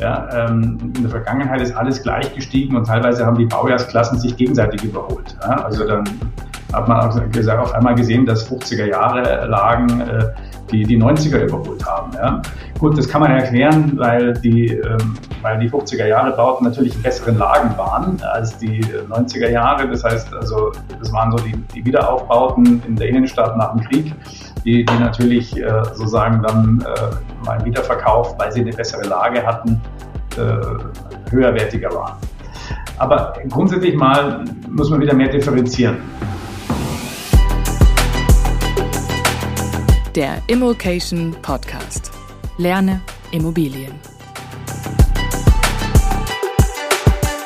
Ja, ähm, in der Vergangenheit ist alles gleich gestiegen und teilweise haben die Baujahrsklassen sich gegenseitig überholt. Ja, also dann hat man auf einmal gesehen, dass 50er Jahre Lagen äh, die, die 90er überholt haben. Ja. Gut, das kann man erklären, weil die, ähm, weil die 50er Jahre Bauten natürlich in besseren Lagen waren als die 90er Jahre. Das heißt, also, das waren so die, die Wiederaufbauten in der Innenstadt nach dem Krieg, die, die natürlich äh, sozusagen dann äh, mal Wiederverkauf, weil sie eine bessere Lage hatten, äh, höherwertiger waren. Aber grundsätzlich mal muss man wieder mehr differenzieren. Der Immokation Podcast. Lerne Immobilien.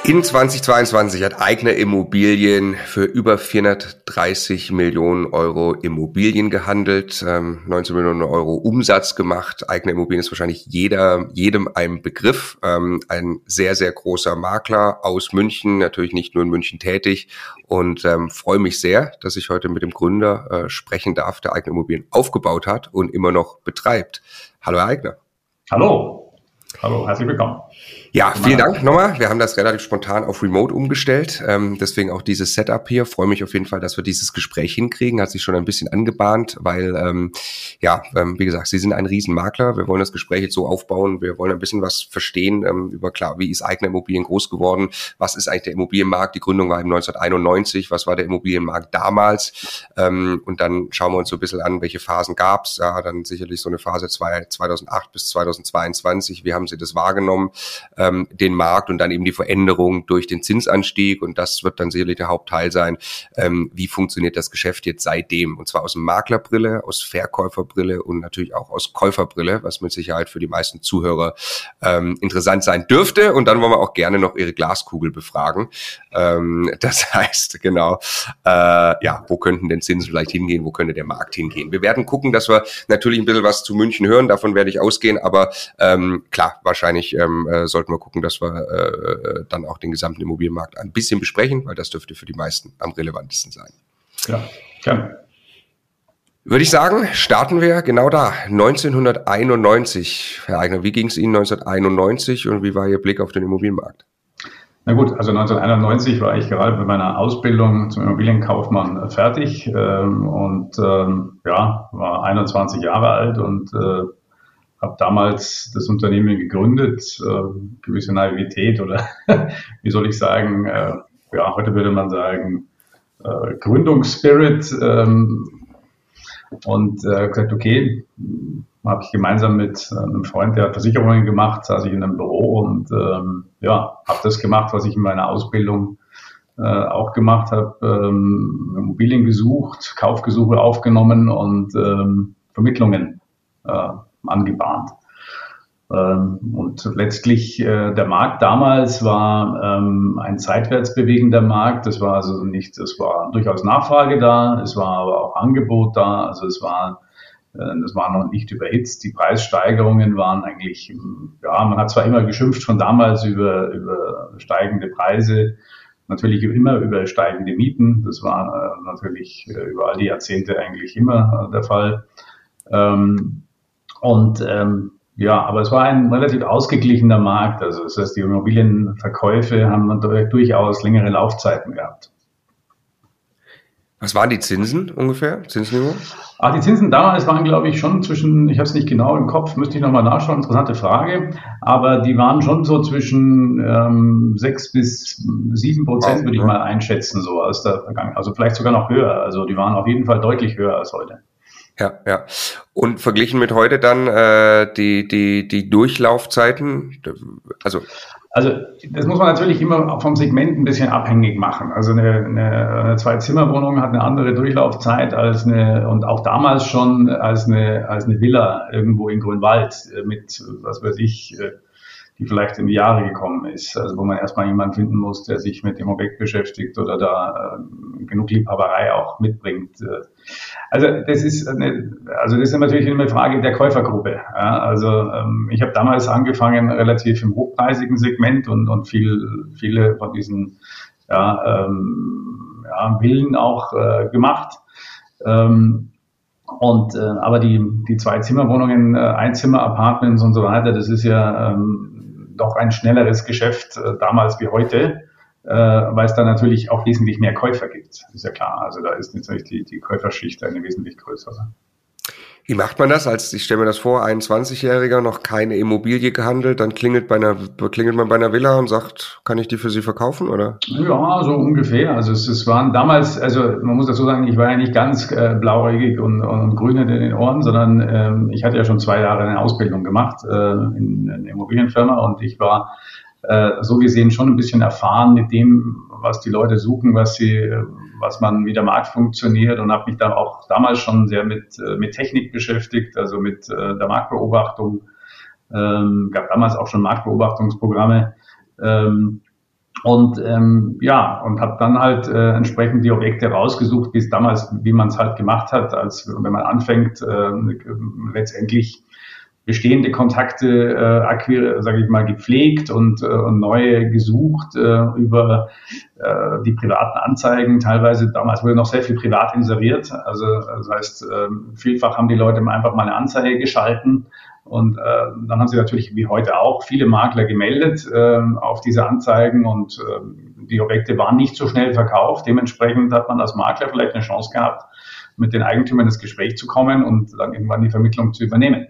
In 2022 hat Eigner Immobilien für über 430 Millionen Euro Immobilien gehandelt, 19 ähm, Millionen Euro Umsatz gemacht. Eigner Immobilien ist wahrscheinlich jeder, jedem ein Begriff. Ähm, ein sehr, sehr großer Makler aus München, natürlich nicht nur in München tätig. Und ähm, freue mich sehr, dass ich heute mit dem Gründer äh, sprechen darf, der Eigner Immobilien aufgebaut hat und immer noch betreibt. Hallo, Herr Eigner. Hallo. Hallo, herzlich willkommen. Ja, vielen Dank nochmal. Wir haben das relativ spontan auf Remote umgestellt. Ähm, deswegen auch dieses Setup hier. Freue mich auf jeden Fall, dass wir dieses Gespräch hinkriegen. Hat sich schon ein bisschen angebahnt, weil, ähm, ja, ähm, wie gesagt, Sie sind ein Riesenmakler. Wir wollen das Gespräch jetzt so aufbauen. Wir wollen ein bisschen was verstehen ähm, über, klar, wie ist eigene Immobilien groß geworden? Was ist eigentlich der Immobilienmarkt? Die Gründung war im 1991. Was war der Immobilienmarkt damals? Ähm, und dann schauen wir uns so ein bisschen an, welche Phasen gab's. Ja, dann sicherlich so eine Phase 2008 bis 2022. Wie haben Sie das wahrgenommen? Ähm, den Markt und dann eben die Veränderung durch den Zinsanstieg. Und das wird dann sicherlich der Hauptteil sein. Ähm, wie funktioniert das Geschäft jetzt seitdem? Und zwar aus Maklerbrille, aus Verkäuferbrille und natürlich auch aus Käuferbrille, was mit Sicherheit für die meisten Zuhörer ähm, interessant sein dürfte. Und dann wollen wir auch gerne noch ihre Glaskugel befragen. Ähm, das heißt, genau, äh, ja, wo könnten denn Zinsen vielleicht hingehen? Wo könnte der Markt hingehen? Wir werden gucken, dass wir natürlich ein bisschen was zu München hören. Davon werde ich ausgehen. Aber ähm, klar, wahrscheinlich ähm, äh, sollten wir gucken, dass wir äh, dann auch den gesamten Immobilienmarkt ein bisschen besprechen, weil das dürfte für die meisten am relevantesten sein. Ja, gerne. Würde ich sagen, starten wir genau da. 1991. Herr Eigner, wie ging es Ihnen 1991 und wie war Ihr Blick auf den Immobilienmarkt? Na gut, also 1991 war ich gerade mit meiner Ausbildung zum Immobilienkaufmann fertig ähm, und ähm, ja, war 21 Jahre alt und äh, habe damals das Unternehmen gegründet, äh, gewisse Naivität oder wie soll ich sagen, äh, ja, heute würde man sagen, äh, Gründungsspirit ähm, und äh, gesagt, okay, habe ich gemeinsam mit einem Freund, der hat Versicherungen gemacht, saß ich in einem Büro und ähm, ja, habe das gemacht, was ich in meiner Ausbildung äh, auch gemacht habe, ähm, Immobilien gesucht, Kaufgesuche aufgenommen und ähm, Vermittlungen äh, angebahnt. Ähm, und letztlich äh, der Markt damals war ähm, ein seitwärts bewegender Markt. Das war also nicht, es war durchaus Nachfrage da, es war aber auch Angebot da. Also es war, äh, das war noch nicht überhitzt. Die Preissteigerungen waren eigentlich, ja, man hat zwar immer geschimpft von damals über, über steigende Preise, natürlich immer über steigende Mieten. Das war äh, natürlich über all die Jahrzehnte eigentlich immer der Fall. Ähm, und ähm, ja, aber es war ein relativ ausgeglichener Markt. Also das heißt, die Immobilienverkäufe haben durchaus längere Laufzeiten gehabt. Was waren die Zinsen ungefähr? Zinsniveau? Ah, die Zinsen damals waren, glaube ich, schon zwischen, ich habe es nicht genau im Kopf, müsste ich nochmal nachschauen, interessante Frage, aber die waren schon so zwischen ähm, 6 bis 7 Prozent, würde ich mal einschätzen, so aus der Vergangenheit. Also vielleicht sogar noch höher. Also die waren auf jeden Fall deutlich höher als heute. Ja, ja. Und verglichen mit heute dann äh, die, die, die Durchlaufzeiten, also also das muss man natürlich immer vom Segment ein bisschen abhängig machen. Also eine, eine, eine Zwei-Zimmer-Wohnung hat eine andere Durchlaufzeit als eine und auch damals schon als eine als eine Villa irgendwo in Grünwald mit was weiß ich äh, die vielleicht in die Jahre gekommen ist. Also wo man erstmal jemanden finden muss, der sich mit dem Objekt beschäftigt oder da äh, genug Liebhaberei auch mitbringt. Äh, also das ist eine, also das ist natürlich immer eine Frage der Käufergruppe. Ja, also ähm, ich habe damals angefangen relativ im hochpreisigen Segment und, und viel, viele von diesen ja, ähm, ja, Villen auch äh, gemacht. Ähm, und äh, aber die die zwei Zimmerwohnungen, äh, Einzimmer-Apartments und so weiter, das ist ja ähm, doch ein schnelleres Geschäft äh, damals wie heute, äh, weil es da natürlich auch wesentlich mehr Käufer gibt. Ist ja klar. Also da ist natürlich die, die Käuferschicht eine wesentlich größere. Wie macht man das? Als ich stelle mir das vor, 21-Jähriger, noch keine Immobilie gehandelt, dann klingelt bei einer klingelt man bei einer Villa und sagt, kann ich die für Sie verkaufen, oder? Ja, so ungefähr. Also es, es waren damals, also man muss dazu sagen, ich war ja nicht ganz äh, blauäugig und, und grün in den Ohren, sondern ähm, ich hatte ja schon zwei Jahre eine Ausbildung gemacht äh, in, in einer Immobilienfirma und ich war so gesehen schon ein bisschen erfahren mit dem, was die Leute suchen, was sie, was man, wie der Markt funktioniert und habe mich da auch damals schon sehr mit, äh, mit Technik beschäftigt, also mit äh, der Marktbeobachtung. Ähm, gab damals auch schon Marktbeobachtungsprogramme. Ähm, und ähm, ja, und habe dann halt äh, entsprechend die Objekte rausgesucht, bis damals, wie man es halt gemacht hat, als wenn man anfängt, äh, letztendlich bestehende Kontakte, äh, sage ich mal, gepflegt und, äh, und neue gesucht äh, über äh, die privaten Anzeigen. Teilweise damals wurde noch sehr viel privat inseriert. Also das heißt, äh, vielfach haben die Leute einfach mal eine Anzeige geschalten und äh, dann haben sie natürlich wie heute auch viele Makler gemeldet äh, auf diese Anzeigen und äh, die Objekte waren nicht so schnell verkauft. Dementsprechend hat man als Makler vielleicht eine Chance gehabt, mit den Eigentümern ins Gespräch zu kommen und dann irgendwann die Vermittlung zu übernehmen.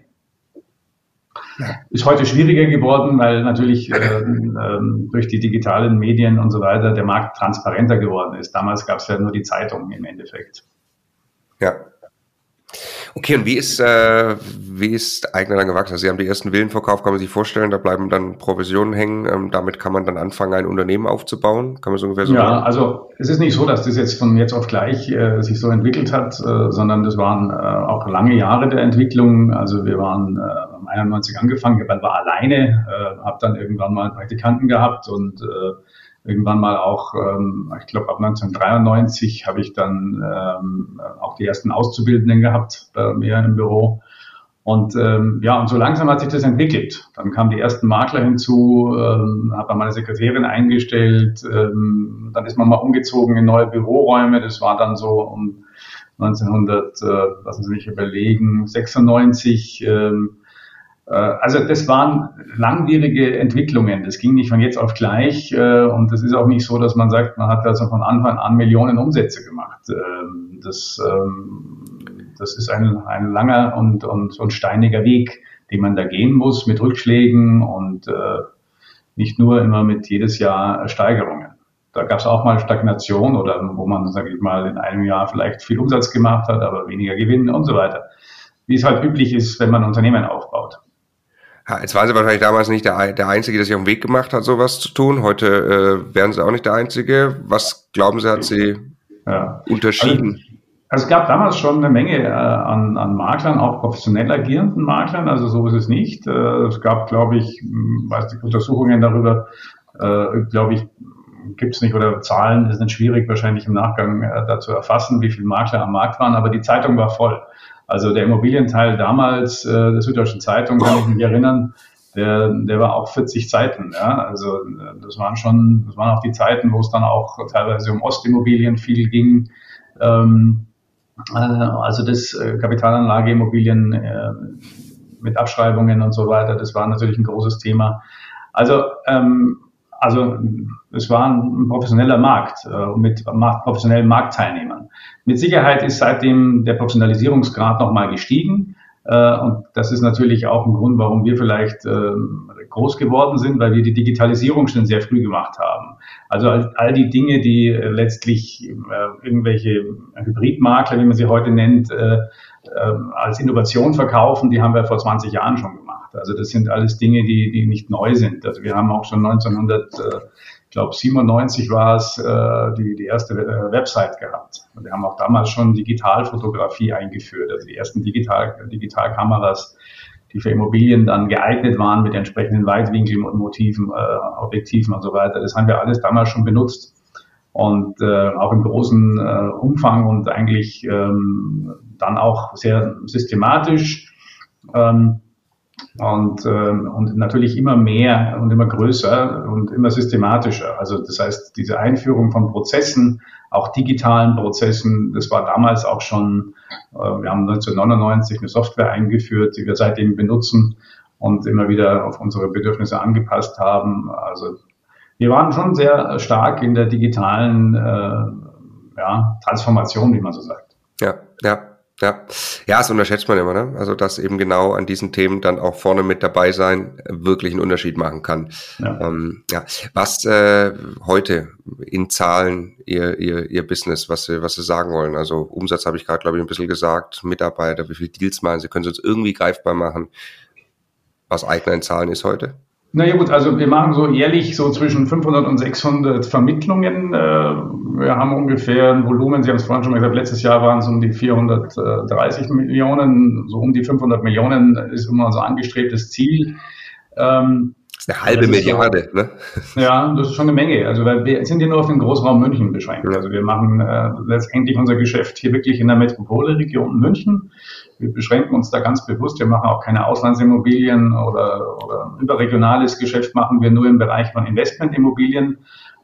Ist heute schwieriger geworden, weil natürlich äh, äh, durch die digitalen Medien und so weiter der Markt transparenter geworden ist. Damals gab es ja nur die Zeitung im Endeffekt. Ja, Okay, und wie ist, äh, wie ist Eigner dann gewachsen? Also Sie haben die ersten Villen verkauft, kann man sich vorstellen, da bleiben dann Provisionen hängen. Ähm, damit kann man dann anfangen, ein Unternehmen aufzubauen. Kann man so ungefähr so Ja, sagen? also es ist nicht so, dass das jetzt von jetzt auf gleich äh, sich so entwickelt hat, äh, sondern das waren äh, auch lange Jahre der Entwicklung. Also wir waren äh, 91 angefangen, ich war alleine, äh, habe dann irgendwann mal Praktikanten gehabt und äh, irgendwann mal auch, ähm, ich glaube ab 1993 habe ich dann ähm, auch die ersten Auszubildenden gehabt bei mir im Büro. Und ähm, ja, und so langsam hat sich das entwickelt. Dann kamen die ersten Makler hinzu, ähm, habe meine Sekretärin eingestellt, ähm, dann ist man mal umgezogen in neue Büroräume. Das war dann so um 1900, äh, lassen Sie mich überlegen, 96. Ähm, äh, also das waren langwierige Entwicklungen. Das ging nicht von jetzt auf gleich. Äh, und das ist auch nicht so, dass man sagt, man hat also von Anfang an Millionen Umsätze gemacht. Ähm, das, ähm, das ist ein, ein langer und, und, und steiniger Weg, den man da gehen muss mit Rückschlägen und äh, nicht nur immer mit jedes Jahr Steigerungen. Da gab es auch mal Stagnation oder wo man, sage ich mal, in einem Jahr vielleicht viel Umsatz gemacht hat, aber weniger Gewinn und so weiter. Wie es halt üblich ist, wenn man Unternehmen aufbaut. Jetzt waren sie wahrscheinlich damals nicht der, der Einzige, der sich auf den Weg gemacht hat, sowas zu tun. Heute äh, wären sie auch nicht der Einzige. Was glauben Sie, hat sie ja. unterschieden? Also, also, es gab damals schon eine Menge äh, an, an Maklern, auch professionell agierenden Maklern, also so ist es nicht. Äh, es gab, glaube ich, hm, weiß nicht, Untersuchungen darüber, äh, glaube ich, gibt es nicht oder Zahlen sind schwierig wahrscheinlich im Nachgang äh, dazu erfassen, wie viele Makler am Markt waren, aber die Zeitung war voll. Also der Immobilienteil damals äh, der Süddeutschen Zeitung, kann ich mich erinnern, der, der war auch 40 Seiten. Ja? Also äh, das waren schon, das waren auch die Zeiten, wo es dann auch teilweise um Ostimmobilien viel ging. Ähm, äh, also das äh, Kapitalanlageimmobilien äh, mit Abschreibungen und so weiter, das war natürlich ein großes Thema. Also ähm, also es war ein professioneller Markt äh, mit professionellen Marktteilnehmern. Mit Sicherheit ist seitdem der Professionalisierungsgrad nochmal gestiegen. Äh, und das ist natürlich auch ein Grund, warum wir vielleicht äh, groß geworden sind, weil wir die Digitalisierung schon sehr früh gemacht haben. Also all, die Dinge, die äh, letztlich äh, irgendwelche Hybridmakler, wie man sie heute nennt, als Innovation verkaufen, die haben wir vor 20 Jahren schon gemacht. Also das sind alles Dinge, die, die nicht neu sind. Also wir haben auch schon 1900, äh, ich glaube 97 war es, äh, die, die erste äh, Website gehabt. Und wir haben auch damals schon Digitalfotografie eingeführt, also die ersten Digital, Digitalkameras, die für Immobilien dann geeignet waren mit entsprechenden Weitwinkeln und Motiven, äh, Objektiven und so weiter. Das haben wir alles damals schon benutzt und äh, auch im großen äh, Umfang und eigentlich ähm, dann auch sehr systematisch. Ähm, und, äh, und natürlich immer mehr und immer größer und immer systematischer. Also das heißt, diese Einführung von Prozessen, auch digitalen Prozessen, das war damals auch schon, äh, wir haben 1999 eine Software eingeführt, die wir seitdem benutzen. und immer wieder auf unsere Bedürfnisse angepasst haben. Also wir waren schon sehr stark in der digitalen äh, ja, Transformation, wie man so sagt. Ja, ja. Ja, ja, das unterschätzt man immer, ne? Also, dass eben genau an diesen Themen dann auch vorne mit dabei sein wirklich einen Unterschied machen kann. Ja. Ähm, ja. Was äh, heute in Zahlen ihr, ihr, ihr Business, was Sie, was Sie sagen wollen? Also Umsatz habe ich gerade, glaube ich, ein bisschen gesagt, Mitarbeiter, wie viele Deals machen Sie? Können Sie uns irgendwie greifbar machen, was Eigner in Zahlen ist heute? Naja gut, also wir machen so jährlich so zwischen 500 und 600 Vermittlungen. Äh, wir haben ungefähr ein Volumen, Sie haben es vorhin schon gesagt, letztes Jahr waren es um die 430 Millionen, so um die 500 Millionen ist immer unser angestrebtes Ziel. Ähm, eine halbe Milliarde, ne? Ja, das ist schon eine Menge. Also wir sind hier nur auf den Großraum München beschränkt. Also wir machen äh, letztendlich unser Geschäft hier wirklich in der Metropolregion München. Wir beschränken uns da ganz bewusst. Wir machen auch keine Auslandsimmobilien oder, oder überregionales Geschäft machen wir nur im Bereich von Investmentimmobilien.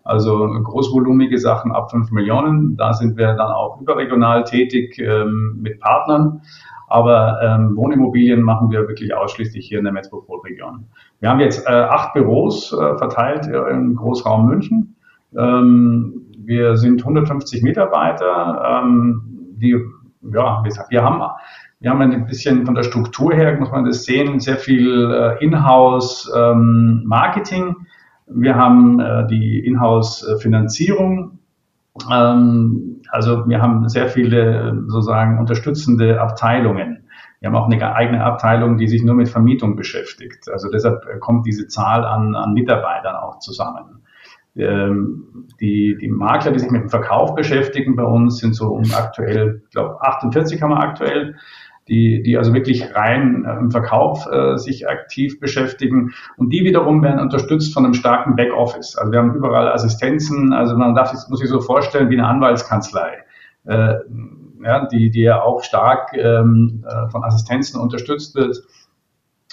Also großvolumige Sachen ab 5 Millionen. Da sind wir dann auch überregional tätig ähm, mit Partnern. Aber ähm, Wohnimmobilien machen wir wirklich ausschließlich hier in der Metropolregion. Wir haben jetzt äh, acht Büros äh, verteilt im Großraum München. Ähm, wir sind 150 Mitarbeiter, ähm, die, ja, wir haben wir haben ein bisschen von der Struktur her, muss man das sehen, sehr viel äh, Inhouse-Marketing. Ähm, wir haben äh, die Inhouse-Finanzierung. Ähm, also wir haben sehr viele sozusagen unterstützende Abteilungen. Wir haben auch eine eigene Abteilung, die sich nur mit Vermietung beschäftigt. Also deshalb kommt diese Zahl an, an Mitarbeitern auch zusammen. Ähm, die, die Makler, die sich mit dem Verkauf beschäftigen bei uns, sind so um aktuell, ich glaube 48 haben wir aktuell die, die also wirklich rein äh, im Verkauf äh, sich aktiv beschäftigen. Und die wiederum werden unterstützt von einem starken Backoffice. Also wir haben überall Assistenzen, also man darf sich, muss sich so vorstellen wie eine Anwaltskanzlei. Äh, ja, die, die ja auch stark ähm, äh, von Assistenzen unterstützt wird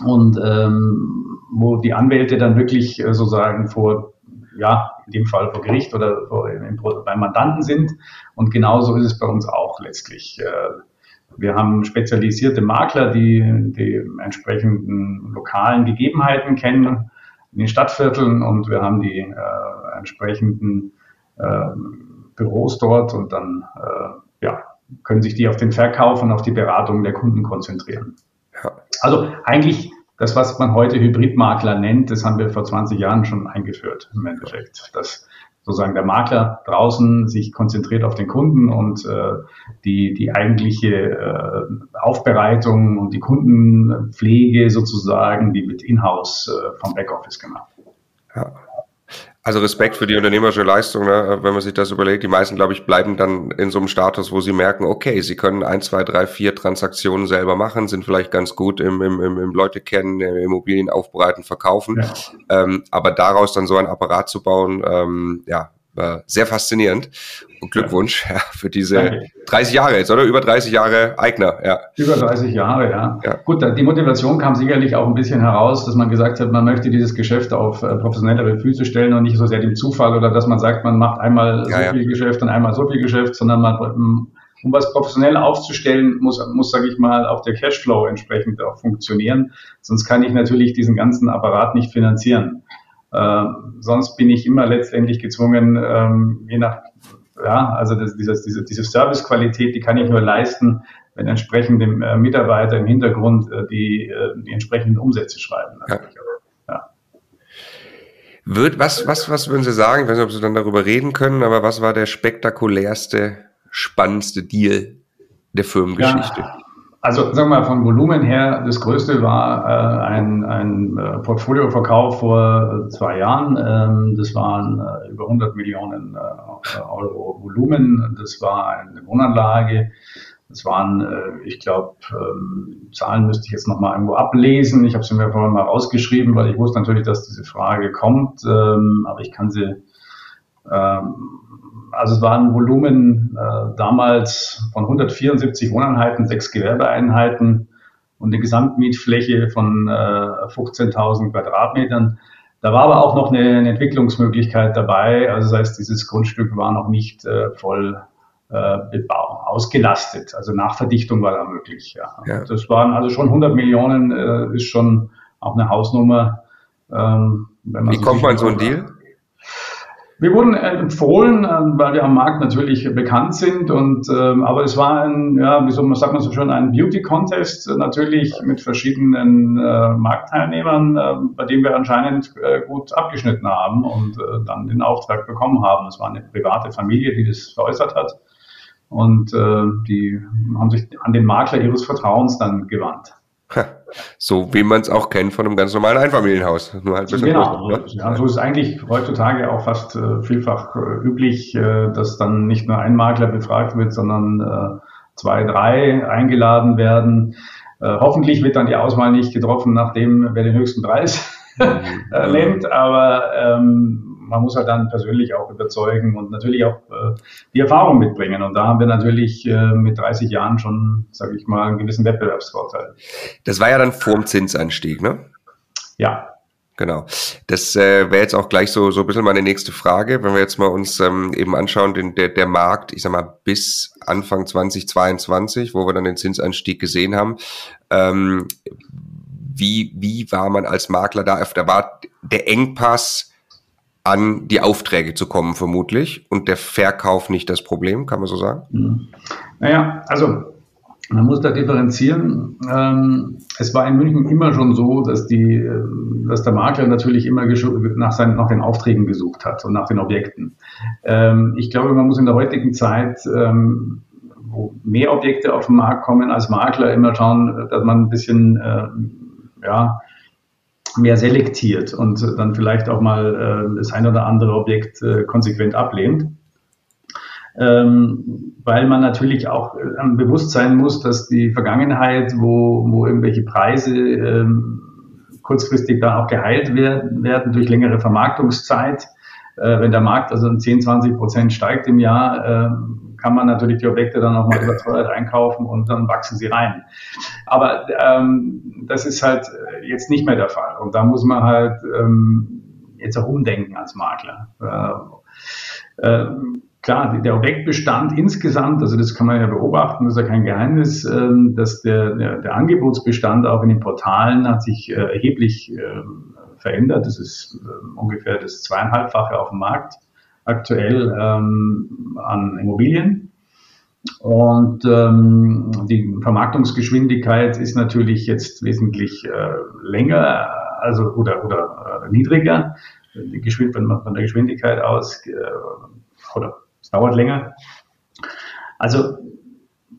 und ähm, wo die Anwälte dann wirklich äh, sozusagen vor, ja, in dem Fall vor Gericht oder vor, im, beim Mandanten sind. Und genauso ist es bei uns auch letztlich. Äh, wir haben spezialisierte Makler, die die entsprechenden lokalen Gegebenheiten kennen in den Stadtvierteln und wir haben die äh, entsprechenden äh, Büros dort und dann äh, ja, können sich die auf den Verkauf und auf die Beratung der Kunden konzentrieren. Ja. Also eigentlich das, was man heute Hybridmakler nennt, das haben wir vor 20 Jahren schon eingeführt im Endeffekt. Das sozusagen der Makler draußen sich konzentriert auf den Kunden und äh, die, die eigentliche äh, Aufbereitung und die Kundenpflege sozusagen, die wird in-house äh, vom Backoffice gemacht. Ja. Also Respekt für die unternehmerische Leistung, ne? wenn man sich das überlegt. Die meisten, glaube ich, bleiben dann in so einem Status, wo sie merken, okay, sie können ein, zwei, drei, vier Transaktionen selber machen, sind vielleicht ganz gut im, im, im, im Leute kennen, Immobilien aufbereiten, verkaufen. Ja. Ähm, aber daraus dann so ein Apparat zu bauen, ähm, ja, war sehr faszinierend. Und Glückwunsch ja. für diese Danke. 30 Jahre jetzt, oder? Über 30 Jahre Eigner, ja. Über 30 Jahre, ja. ja. Gut, die Motivation kam sicherlich auch ein bisschen heraus, dass man gesagt hat, man möchte dieses Geschäft auf äh, professionellere Füße stellen und nicht so sehr dem Zufall oder dass man sagt, man macht einmal ja, so viel Geschäft und einmal so viel Geschäft, sondern man, um was professionell aufzustellen, muss, muss, sage ich mal, auch der Cashflow entsprechend auch funktionieren. Sonst kann ich natürlich diesen ganzen Apparat nicht finanzieren. Äh, sonst bin ich immer letztendlich gezwungen, ähm, je nach, ja, also das, dieses, diese, diese Servicequalität, die kann ich nur leisten, wenn entsprechend dem äh, Mitarbeiter im Hintergrund äh, die, äh, die entsprechenden Umsätze schreiben. Ja. Wird, was, was, was würden Sie sagen? Ich weiß nicht, ob Sie dann darüber reden können, aber was war der spektakulärste, spannendste Deal der Firmengeschichte? Ja. Also sagen wir mal von Volumen her, das größte war äh, ein, ein äh, Portfolioverkauf vor äh, zwei Jahren. Ähm, das waren äh, über 100 Millionen äh, Euro Volumen. Das war eine Wohnanlage. Das waren, äh, ich glaube, ähm, Zahlen müsste ich jetzt nochmal irgendwo ablesen. Ich habe sie mir vorhin mal rausgeschrieben, weil ich wusste natürlich, dass diese Frage kommt. Ähm, aber ich kann sie also es war ein Volumen äh, damals von 174 Wohneinheiten, sechs Gewerbeeinheiten und eine Gesamtmietfläche von äh, 15.000 Quadratmetern. Da war aber auch noch eine, eine, Entwicklungsmöglichkeit dabei. Also das heißt, dieses Grundstück war noch nicht äh, voll äh, ausgelastet. Also Nachverdichtung war da möglich. Ja. ja. Das waren also schon 100 Millionen, äh, ist schon auch eine Hausnummer. Ähm, Wie kommt man so ein Deal? Wir wurden empfohlen, äh, weil wir am Markt natürlich bekannt sind und ähm, aber es war ein, ja, wie soll man sagt man so schön, ein Beauty Contest natürlich mit verschiedenen äh, Marktteilnehmern, äh, bei dem wir anscheinend äh, gut abgeschnitten haben und äh, dann den Auftrag bekommen haben. Es war eine private Familie, die das veräußert hat und äh, die haben sich an den Makler ihres Vertrauens dann gewandt. So wie man es auch kennt von einem ganz normalen Einfamilienhaus. Nur halt genau. Größer, ne? ja, so ist eigentlich heutzutage auch fast äh, vielfach äh, üblich, äh, dass dann nicht nur ein Makler befragt wird, sondern äh, zwei, drei eingeladen werden. Äh, hoffentlich wird dann die Auswahl nicht getroffen, nachdem wer den höchsten Preis mhm. nennt, aber ähm, man muss halt dann persönlich auch überzeugen und natürlich auch äh, die Erfahrung mitbringen. Und da haben wir natürlich äh, mit 30 Jahren schon, sage ich mal, einen gewissen Wettbewerbsvorteil. Das war ja dann vorm Zinsanstieg, ne? Ja, Genau. Das äh, wäre jetzt auch gleich so, so ein bisschen meine nächste Frage. Wenn wir jetzt mal uns ähm, eben anschauen, den, der, der Markt, ich sag mal, bis Anfang 2022, wo wir dann den Zinsanstieg gesehen haben, ähm, wie, wie war man als Makler da? Da war der Engpass an die Aufträge zu kommen, vermutlich. Und der Verkauf nicht das Problem, kann man so sagen? Mhm. Naja, also man muss da differenzieren. Ähm, es war in München immer schon so, dass, die, äh, dass der Makler natürlich immer nach, seinen, nach den Aufträgen gesucht hat und nach den Objekten. Ähm, ich glaube, man muss in der heutigen Zeit, ähm, wo mehr Objekte auf den Markt kommen, als Makler immer schauen, dass man ein bisschen ja, mehr selektiert und dann vielleicht auch mal äh, das ein oder andere Objekt äh, konsequent ablehnt. Ähm, weil man natürlich auch äh, bewusst sein muss, dass die Vergangenheit, wo, wo irgendwelche Preise ähm, kurzfristig dann auch geheilt werden, werden durch längere Vermarktungszeit, äh, wenn der Markt also 10, 20 Prozent steigt im Jahr, äh, kann man natürlich die Objekte dann auch mal überteuert einkaufen und dann wachsen sie rein. Aber ähm, das ist halt jetzt nicht mehr der Fall. Und da muss man halt ähm, jetzt auch umdenken als Makler. Äh, äh, klar, der Objektbestand insgesamt, also das kann man ja beobachten, das ist ja kein Geheimnis, äh, dass der, der, der, Angebotsbestand auch in den Portalen hat sich äh, erheblich äh, verändert. Das ist äh, ungefähr das zweieinhalbfache auf dem Markt aktuell ähm, an Immobilien. Und ähm, die Vermarktungsgeschwindigkeit ist natürlich jetzt wesentlich äh, länger, also oder, oder äh, niedriger. Geschwind von, von der Geschwindigkeit aus, äh, oder es dauert länger. Also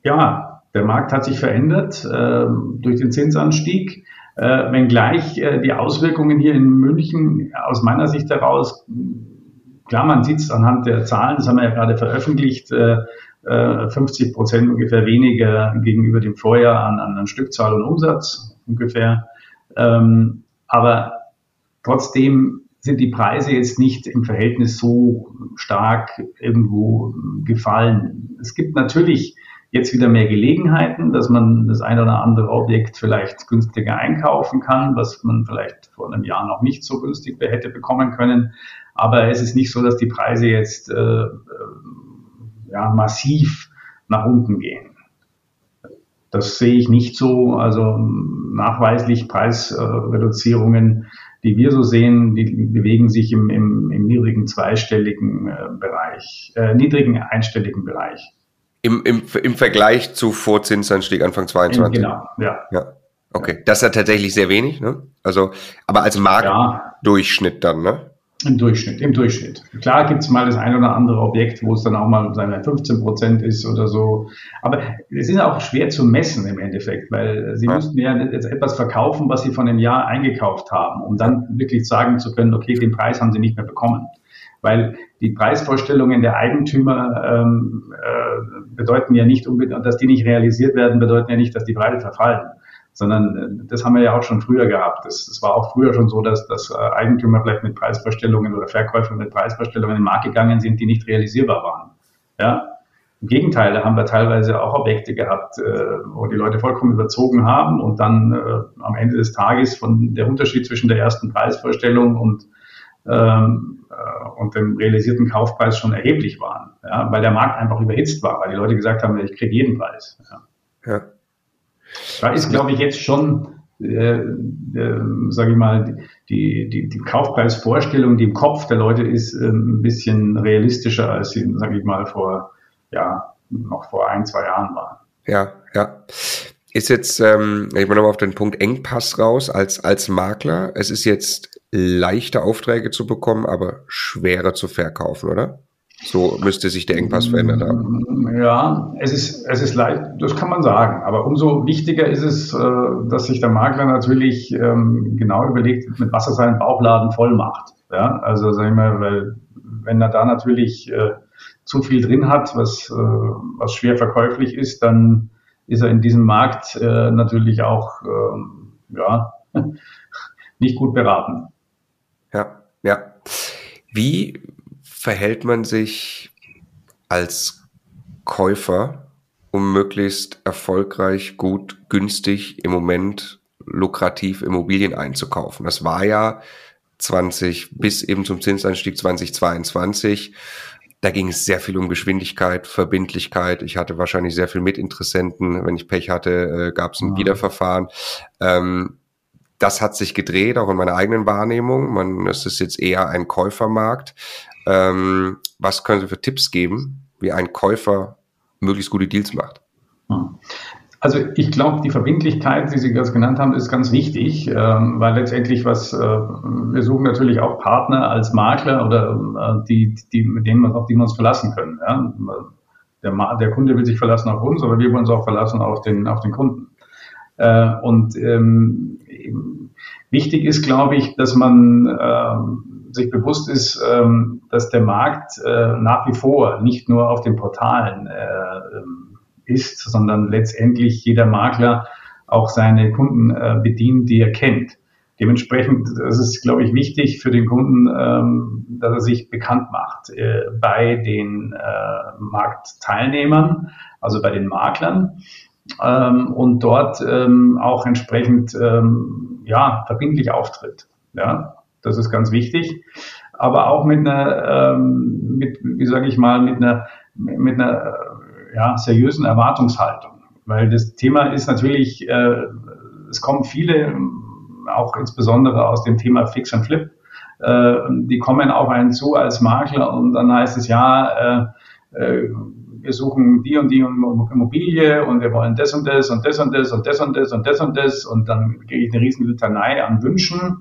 ja, der Markt hat sich verändert äh, durch den Zinsanstieg, äh, wenngleich äh, die Auswirkungen hier in München aus meiner Sicht heraus klar, man sieht es anhand der Zahlen, das haben wir ja gerade veröffentlicht, äh, 50 äh, Prozent ungefähr weniger gegenüber dem Vorjahr an, an Stückzahl und Umsatz ungefähr. Ähm, aber trotzdem sind die Preise jetzt nicht im Verhältnis so stark irgendwo gefallen. Es gibt natürlich jetzt wieder mehr Gelegenheiten, dass man das ein oder andere Objekt vielleicht günstiger einkaufen kann, was man vielleicht vor einem Jahr noch nicht so günstig hätte bekommen können. Aber es ist nicht so, dass die Preise jetzt äh, äh ja, massiv nach unten gehen. Das sehe ich nicht so. Also nachweislich Preisreduzierungen, die wir so sehen, die bewegen sich im, im, im niedrigen zweistelligen äh, Bereich, äh, niedrigen einstelligen Bereich. Im, im, Im Vergleich zu Vorzinsanstieg Anfang 22? Genau, ja. ja. Okay, das ist ja tatsächlich sehr wenig, ne? Also, aber als Marktdurchschnitt ja. dann, ne? Im Durchschnitt, im Durchschnitt. Klar gibt es mal das ein oder andere Objekt, wo es dann auch mal seine 15 Prozent ist oder so. Aber es ist auch schwer zu messen im Endeffekt, weil Sie ja. müssten ja jetzt etwas verkaufen, was Sie von einem Jahr eingekauft haben, um dann wirklich sagen zu können, okay, den Preis haben Sie nicht mehr bekommen. Weil die Preisvorstellungen der Eigentümer ähm, äh, bedeuten ja nicht unbedingt, dass die nicht realisiert werden, bedeuten ja nicht, dass die Preise verfallen sondern äh, das haben wir ja auch schon früher gehabt. Das, das war auch früher schon so, dass, dass äh, Eigentümer vielleicht mit Preisvorstellungen oder Verkäufer mit Preisvorstellungen in den Markt gegangen sind, die nicht realisierbar waren. Ja, im Gegenteil, da haben wir teilweise auch Objekte gehabt, äh, wo die Leute vollkommen überzogen haben und dann äh, am Ende des Tages von der Unterschied zwischen der ersten Preisvorstellung und ähm, äh, und dem realisierten Kaufpreis schon erheblich waren, ja, weil der Markt einfach überhitzt war, weil die Leute gesagt haben, ich kriege jeden Preis. Ja. ja. Da ist, glaube ich, jetzt schon äh, äh, sage ich mal, die, die, die Kaufpreisvorstellung, die im Kopf der Leute ist, äh, ein bisschen realistischer, als sie, sage ich mal, vor, ja, noch vor ein, zwei Jahren waren. Ja, ja. Ist jetzt, ähm, ich mal nochmal auf den Punkt Engpass raus, als, als Makler, es ist jetzt leichter Aufträge zu bekommen, aber schwerer zu verkaufen, oder? So müsste sich der Engpass verändert haben. Ja, es ist, es ist leicht, das kann man sagen. Aber umso wichtiger ist es, äh, dass sich der Makler natürlich ähm, genau überlegt, mit was er seinen Bauchladen voll macht. Ja, also sag ich mal, weil wenn er da natürlich äh, zu viel drin hat, was, äh, was schwer verkäuflich ist, dann ist er in diesem Markt natürlich auch ähm, ja, nicht gut beraten. Ja, ja. Wie verhält man sich als Käufer, um möglichst erfolgreich, gut, günstig im Moment lukrativ Immobilien einzukaufen? Das war ja 20 bis eben zum Zinsanstieg 2022. Da ging es sehr viel um Geschwindigkeit, Verbindlichkeit. Ich hatte wahrscheinlich sehr viel Mitinteressenten. Wenn ich Pech hatte, äh, gab es ein ja. Wiederverfahren. Ähm, das hat sich gedreht, auch in meiner eigenen Wahrnehmung. Man, es ist jetzt eher ein Käufermarkt. Ähm, was können Sie für Tipps geben, wie ein Käufer möglichst gute Deals macht? Also ich glaube, die Verbindlichkeit, die Sie gerade genannt haben, ist ganz wichtig, ähm, weil letztendlich was, äh, wir suchen natürlich auch Partner als Makler oder äh, die, die, mit denen auf die wir uns verlassen können. Ja? Der, der Kunde will sich verlassen auf uns, aber wir wollen uns auch verlassen auf den, auf den Kunden. Äh, und ähm, wichtig ist, glaube ich, dass man ähm, sich bewusst ist, ähm, dass der Markt äh, nach wie vor nicht nur auf den Portalen äh, ähm, ist, sondern letztendlich jeder Makler auch seine Kunden äh, bedient, die er kennt. Dementsprechend ist es, glaube ich, wichtig für den Kunden, ähm, dass er sich bekannt macht bei den Marktteilnehmern, also bei den Maklern und dort auch entsprechend ja, verbindlich auftritt. Ja, das ist ganz wichtig. Aber auch mit einer, ähm, mit, wie sage ich mal, mit einer, mit einer ja, seriösen Erwartungshaltung. Weil das Thema ist natürlich, äh, es kommen viele, auch insbesondere aus dem Thema Fix and Flip, äh, die kommen auf einen zu als Makler und dann heißt es ja, äh, äh, wir suchen die und die Immobilie und wir wollen das und das und das und das und das und das und das und das und dann kriege ich eine riesen Litanei an Wünschen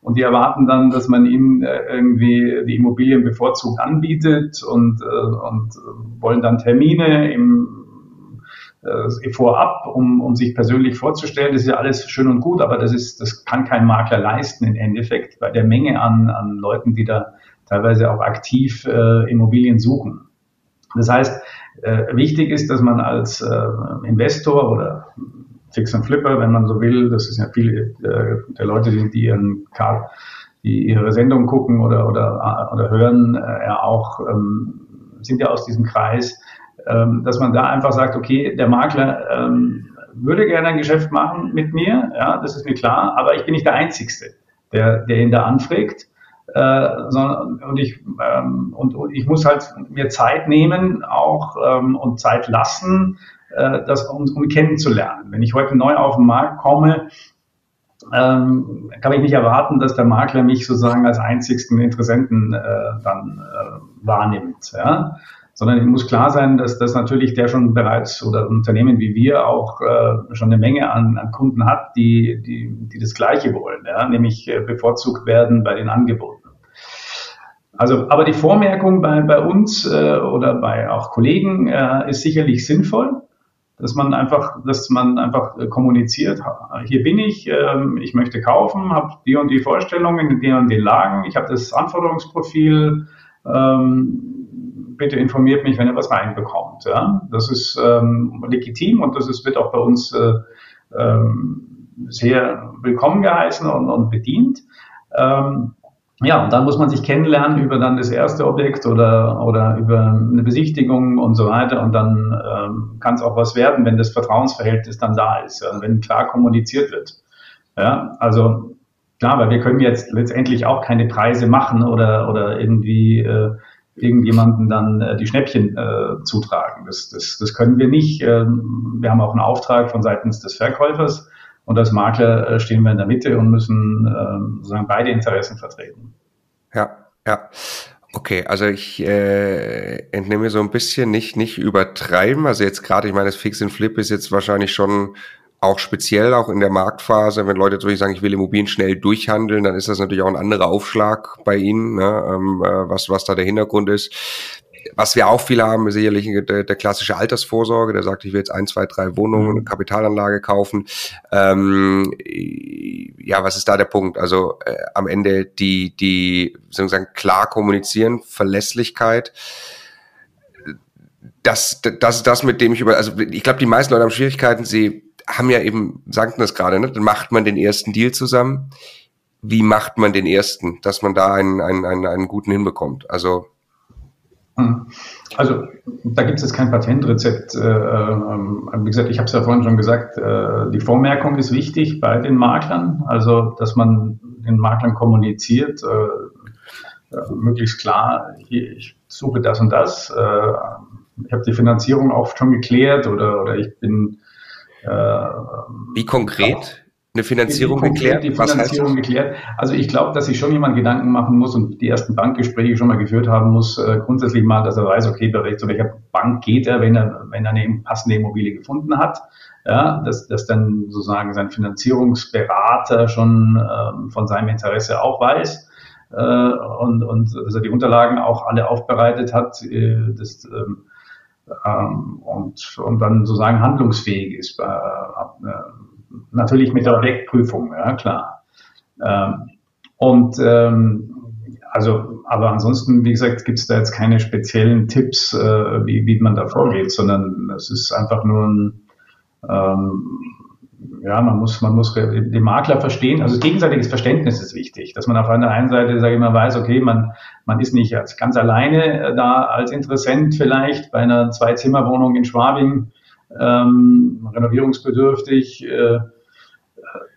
und die erwarten dann, dass man ihnen äh, irgendwie die Immobilien bevorzugt anbietet und, äh, und wollen dann Termine im äh, vorab, um, um sich persönlich vorzustellen. Das ist ja alles schön und gut, aber das ist, das kann kein Makler leisten im Endeffekt bei der Menge an, an Leuten, die da teilweise auch aktiv äh, Immobilien suchen. Das heißt, äh, wichtig ist, dass man als äh, Investor oder Fix and Flipper, wenn man so will, das ist ja viele äh, der Leute, die, die ihren Card, die ihre Sendung gucken oder, oder, oder hören, äh, ja auch, ähm, sind ja aus diesem Kreis, ähm, dass man da einfach sagt, okay, der Makler ähm, würde gerne ein Geschäft machen mit mir, ja, das ist mir klar, aber ich bin nicht der Einzigste, der, der ihn da anfragt. Äh, und, ich, ähm, und, ich muss halt mir Zeit nehmen auch ähm, und Zeit lassen, äh, das, um, um kennenzulernen. Wenn ich heute neu auf den Markt komme, ähm, kann ich nicht erwarten, dass der Makler mich sozusagen als einzigsten Interessenten äh, dann äh, wahrnimmt. Ja? Sondern es muss klar sein, dass das natürlich der schon bereits oder Unternehmen wie wir auch äh, schon eine Menge an, an Kunden hat, die, die, die das Gleiche wollen, ja? nämlich bevorzugt werden bei den Angeboten. Also, aber die Vormerkung bei, bei uns äh, oder bei auch Kollegen äh, ist sicherlich sinnvoll, dass man einfach, dass man einfach äh, kommuniziert. Hier bin ich, äh, ich möchte kaufen, habe die und die Vorstellungen in den und den Lagen, ich habe das Anforderungsprofil. Ähm, bitte informiert mich, wenn ihr was reinbekommt. Ja? Das ist ähm, legitim und das ist, wird auch bei uns äh, ähm, sehr willkommen geheißen und, und bedient. Ähm, ja, und dann muss man sich kennenlernen über dann das erste Objekt oder, oder über eine Besichtigung und so weiter. Und dann ähm, kann es auch was werden, wenn das Vertrauensverhältnis dann da ist, also wenn klar kommuniziert wird. Ja, also klar, weil wir können jetzt letztendlich auch keine Preise machen oder, oder irgendwie äh, irgendjemanden dann äh, die Schnäppchen äh, zutragen. Das, das, das können wir nicht. Ähm, wir haben auch einen Auftrag von seitens des Verkäufers Und als Makler äh, stehen wir in der Mitte und müssen äh, sozusagen beide Interessen vertreten. Ja, ja. Okay, also ich äh, entnehme so ein bisschen nicht nicht übertreiben. Also jetzt gerade, ich meine, das Fix and Flip ist jetzt wahrscheinlich schon auch speziell auch in der Marktphase, wenn Leute natürlich sagen, ich will Immobilien schnell durchhandeln, dann ist das natürlich auch ein anderer Aufschlag bei ihnen, ne, ähm, äh, was was da der Hintergrund ist was wir auch viel haben, ist sicherlich der, der klassische Altersvorsorge, der sagt, ich will jetzt ein, zwei, drei Wohnungen, eine mhm. Kapitalanlage kaufen. Ähm, ja, was ist da der Punkt? Also äh, am Ende die, die sozusagen klar kommunizieren, Verlässlichkeit. Das, das ist das, mit dem ich über, also ich glaube, die meisten Leute haben Schwierigkeiten, sie haben ja eben, sagten das gerade, ne? dann macht man den ersten Deal zusammen. Wie macht man den ersten, dass man da einen, einen, einen, einen guten hinbekommt? Also. Also da gibt es jetzt kein Patentrezept. Äh, ähm, wie gesagt, ich habe es ja vorhin schon gesagt, äh, die Vormerkung ist wichtig bei den Maklern, also dass man den Maklern kommuniziert, äh, möglichst klar, ich suche das und das. ich habe die Finanzierung auch schon geklärt oder, oder ich bin. Wie konkret? Eine Finanzierung geklärt? Die Finanzierung geklärt. Also ich glaube, dass sich schon jemand Gedanken machen muss und die ersten Bankgespräche schon mal geführt haben muss, äh, grundsätzlich mal, dass er weiß, okay, zu welcher Bank geht er, wenn er, wenn er eine passende Immobilie gefunden hat. Ja, dass, dass dann sozusagen sein Finanzierungsberater schon ähm, von seinem Interesse auch weiß äh, und, und dass er die Unterlagen auch alle aufbereitet hat. Äh, das, ähm, ähm, und, und dann sozusagen handlungsfähig ist. Äh, äh, natürlich mit der Objektprüfung, ja klar. Ähm, und ähm, also, aber ansonsten, wie gesagt, gibt es da jetzt keine speziellen Tipps, äh, wie, wie man da vorgeht, sondern es ist einfach nur ein, ähm, ja, man muss, man muss den Makler verstehen. Also gegenseitiges Verständnis ist wichtig, dass man auf einer einen Seite, sage ich mal, weiß, okay, man, man ist nicht ganz alleine äh, da als Interessent vielleicht bei einer Zwei-Zimmer-Wohnung in Schwabing ähm, renovierungsbedürftig, äh,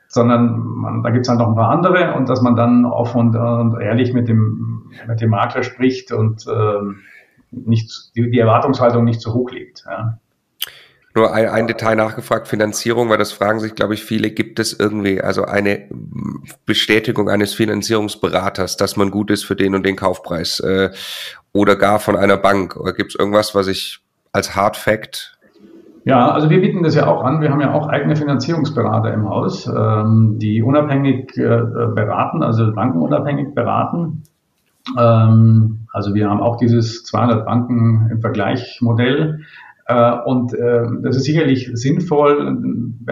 sondern man, da gibt's halt noch ein paar andere und dass man dann offen und, und ehrlich mit dem, mit dem Makler spricht und äh, nicht, die, die Erwartungshaltung nicht zu hoch legt. Ja. Nur ein, ein Detail nachgefragt, Finanzierung, weil das fragen sich, glaube ich, viele, gibt es irgendwie also eine Bestätigung eines Finanzierungsberaters, dass man gut ist für den und den Kaufpreis äh, oder gar von einer Bank? Oder gibt es irgendwas, was ich als Hard Fact ja, also wir bieten das ja auch an. Wir haben ja auch eigene Finanzierungsberater im Haus, ähm, die unabhängig äh, beraten, also bankenunabhängig beraten. Ähm, also wir haben auch dieses 200 Banken im Vergleich Modell. Äh, und äh, das ist sicherlich sinnvoll,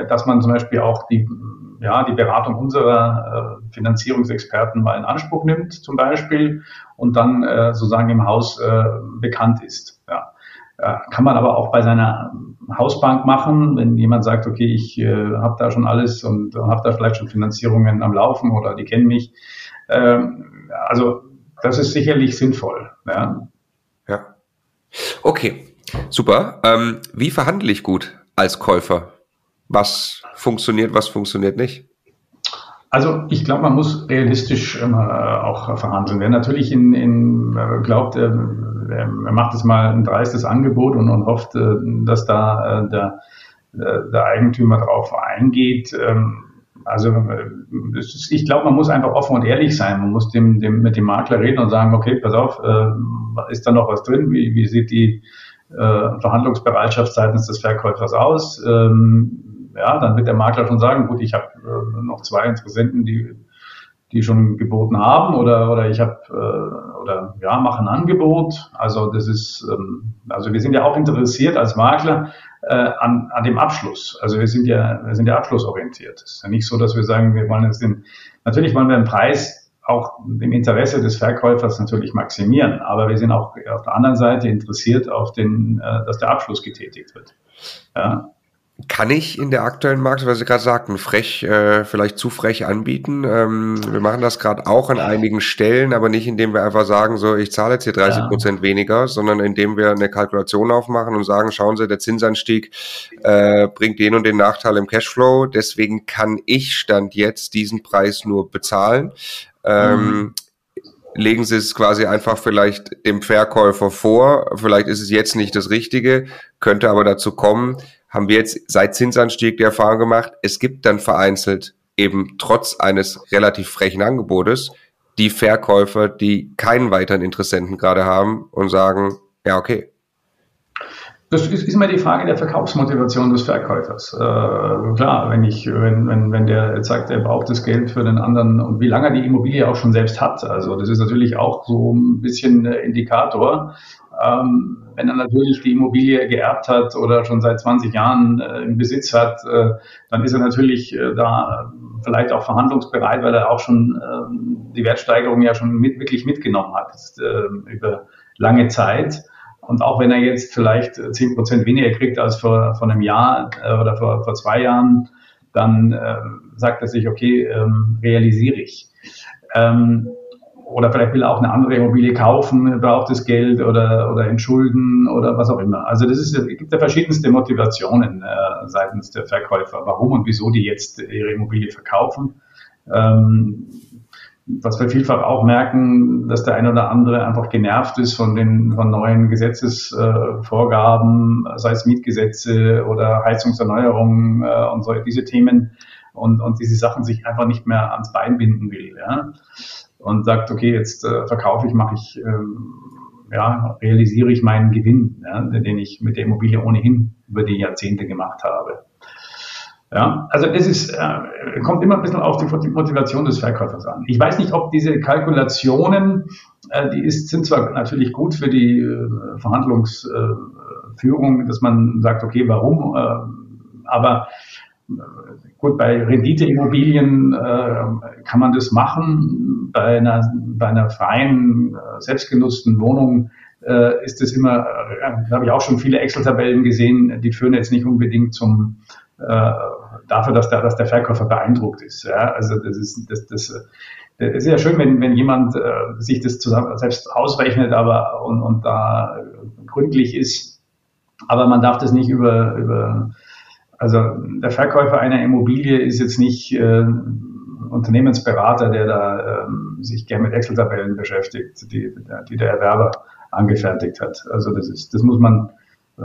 dass man zum Beispiel auch die, ja, die Beratung unserer äh, Finanzierungsexperten mal in Anspruch nimmt, zum Beispiel, und dann äh, sozusagen im Haus äh, bekannt ist. Ja. Äh, kann man aber auch bei seiner Hausbank machen, wenn jemand sagt, okay, ich äh, habe da schon alles und habe da vielleicht schon Finanzierungen am Laufen oder die kennen mich. Ähm, also das ist sicherlich sinnvoll. Ja. ja. Okay, super. Ähm, wie verhandle ich gut als Käufer? Was funktioniert, was funktioniert nicht? Also ich glaube, man muss realistisch äh, auch verhandeln. Wer natürlich in, in äh, glaubt, äh, er macht es mal ein dreistes Angebot und, und hofft, äh, dass da äh, der, der Eigentümer drauf eingeht. Ähm, also ist, ich glaube, man muss einfach offen und ehrlich sein. Man muss dem, dem, mit dem Makler reden und sagen, okay, pass auf, ist da noch was drin? Wie, wie sieht die Verhandlungsbereitschaft seitens des Verkäufers aus? Ähm, ja, dann wird der Makler schon sagen, gut, ich habe äh, noch zwei Interessenten, die die schon geboten haben oder oder ich habe äh, oder ja mache ein Angebot. Also das ist ähm, also wir sind ja auch interessiert als Makler äh, an, an dem Abschluss. Also wir sind ja wir sind ja abschlussorientiert. Es ist ja nicht so, dass wir sagen, wir wollen jetzt den natürlich wollen wir den Preis auch im Interesse des Verkäufers natürlich maximieren, aber wir sind auch auf der anderen Seite interessiert auf den, äh, dass der Abschluss getätigt wird. Ja, kann ich in der aktuellen Markt, was Sie gerade sagten, frech, äh, vielleicht zu frech anbieten. Ähm, wir machen das gerade auch an einigen Stellen, aber nicht indem wir einfach sagen, so ich zahle jetzt hier 30 Prozent ja. weniger, sondern indem wir eine Kalkulation aufmachen und sagen, schauen Sie, der Zinsanstieg äh, bringt den und den Nachteil im Cashflow. Deswegen kann ich Stand jetzt diesen Preis nur bezahlen. Ähm, mhm legen Sie es quasi einfach vielleicht dem Verkäufer vor. Vielleicht ist es jetzt nicht das Richtige, könnte aber dazu kommen haben wir jetzt seit Zinsanstieg die Erfahrung gemacht, es gibt dann vereinzelt eben trotz eines relativ frechen Angebotes die Verkäufer, die keinen weiteren Interessenten gerade haben und sagen, ja, okay, das ist, immer die Frage der Verkaufsmotivation des Verkäufers. Äh, klar, wenn ich, wenn, wenn, wenn der sagt, er braucht das Geld für den anderen und wie lange er die Immobilie auch schon selbst hat. Also das ist natürlich auch so ein bisschen Indikator. Ähm, wenn er natürlich die Immobilie geerbt hat oder schon seit 20 Jahren äh, im Besitz hat, äh, dann ist er natürlich äh, da vielleicht auch verhandlungsbereit, weil er auch schon ähm, die Wertsteigerung ja schon mit, wirklich mitgenommen hat äh, über lange Zeit. Und auch wenn er jetzt vielleicht zehn Prozent weniger kriegt als vor, vor einem Jahr äh, oder vor, vor zwei Jahren, dann äh, sagt er sich, okay, ähm, realisiere ich. Ähm, oder vielleicht will er auch eine andere Immobilie kaufen, braucht das Geld oder, oder entschulden oder was auch immer. Also das ist, es gibt ja verschiedenste Motivationen äh, seitens der Verkäufer, warum und wieso die jetzt ihre Immobilie verkaufen. Ähm, was wir vielfach auch merken, dass der eine oder andere einfach genervt ist von den von neuen Gesetzesvorgaben, sei es Mietgesetze oder Heizungserneuerungen äh, und so diese Themen und, und diese Sachen sich einfach nicht mehr ans Bein binden will. Ja? Und sagt, okay, jetzt äh, verkaufe ich, mache ich, ähm, ja, realisiere ich meinen Gewinn, ja, den ich mit der Immobilie ohnehin über die Jahrzehnte gemacht habe. Ja, also das ist, äh, kommt immer ein bisschen auf die Motivation des Verkäufers an. Ich weiß nicht, ob diese Kalkulationen, äh, die ist, sind zwar natürlich gut für die äh, Verhandlungsführung, äh, dass man sagt, okay, warum, äh, aber äh, gut, bei Renditeimmobilien äh, kann man das machen. Bei einer, bei einer freien, äh, selbstgenutzten Wohnung äh, ist es immer, äh, da habe ich auch schon viele Excel-Tabellen gesehen, die führen jetzt nicht unbedingt zum äh, dafür, dass der, dass der Verkäufer beeindruckt ist. Ja? Also das ist, das, das, das ist ja schön, wenn, wenn jemand äh, sich das zusammen selbst ausrechnet, aber und, und da gründlich ist. Aber man darf das nicht über, über also der Verkäufer einer Immobilie ist jetzt nicht äh, Unternehmensberater, der da ähm, sich gerne mit Excel-Tabellen beschäftigt, die, die der Erwerber angefertigt hat. Also das ist, das muss man äh,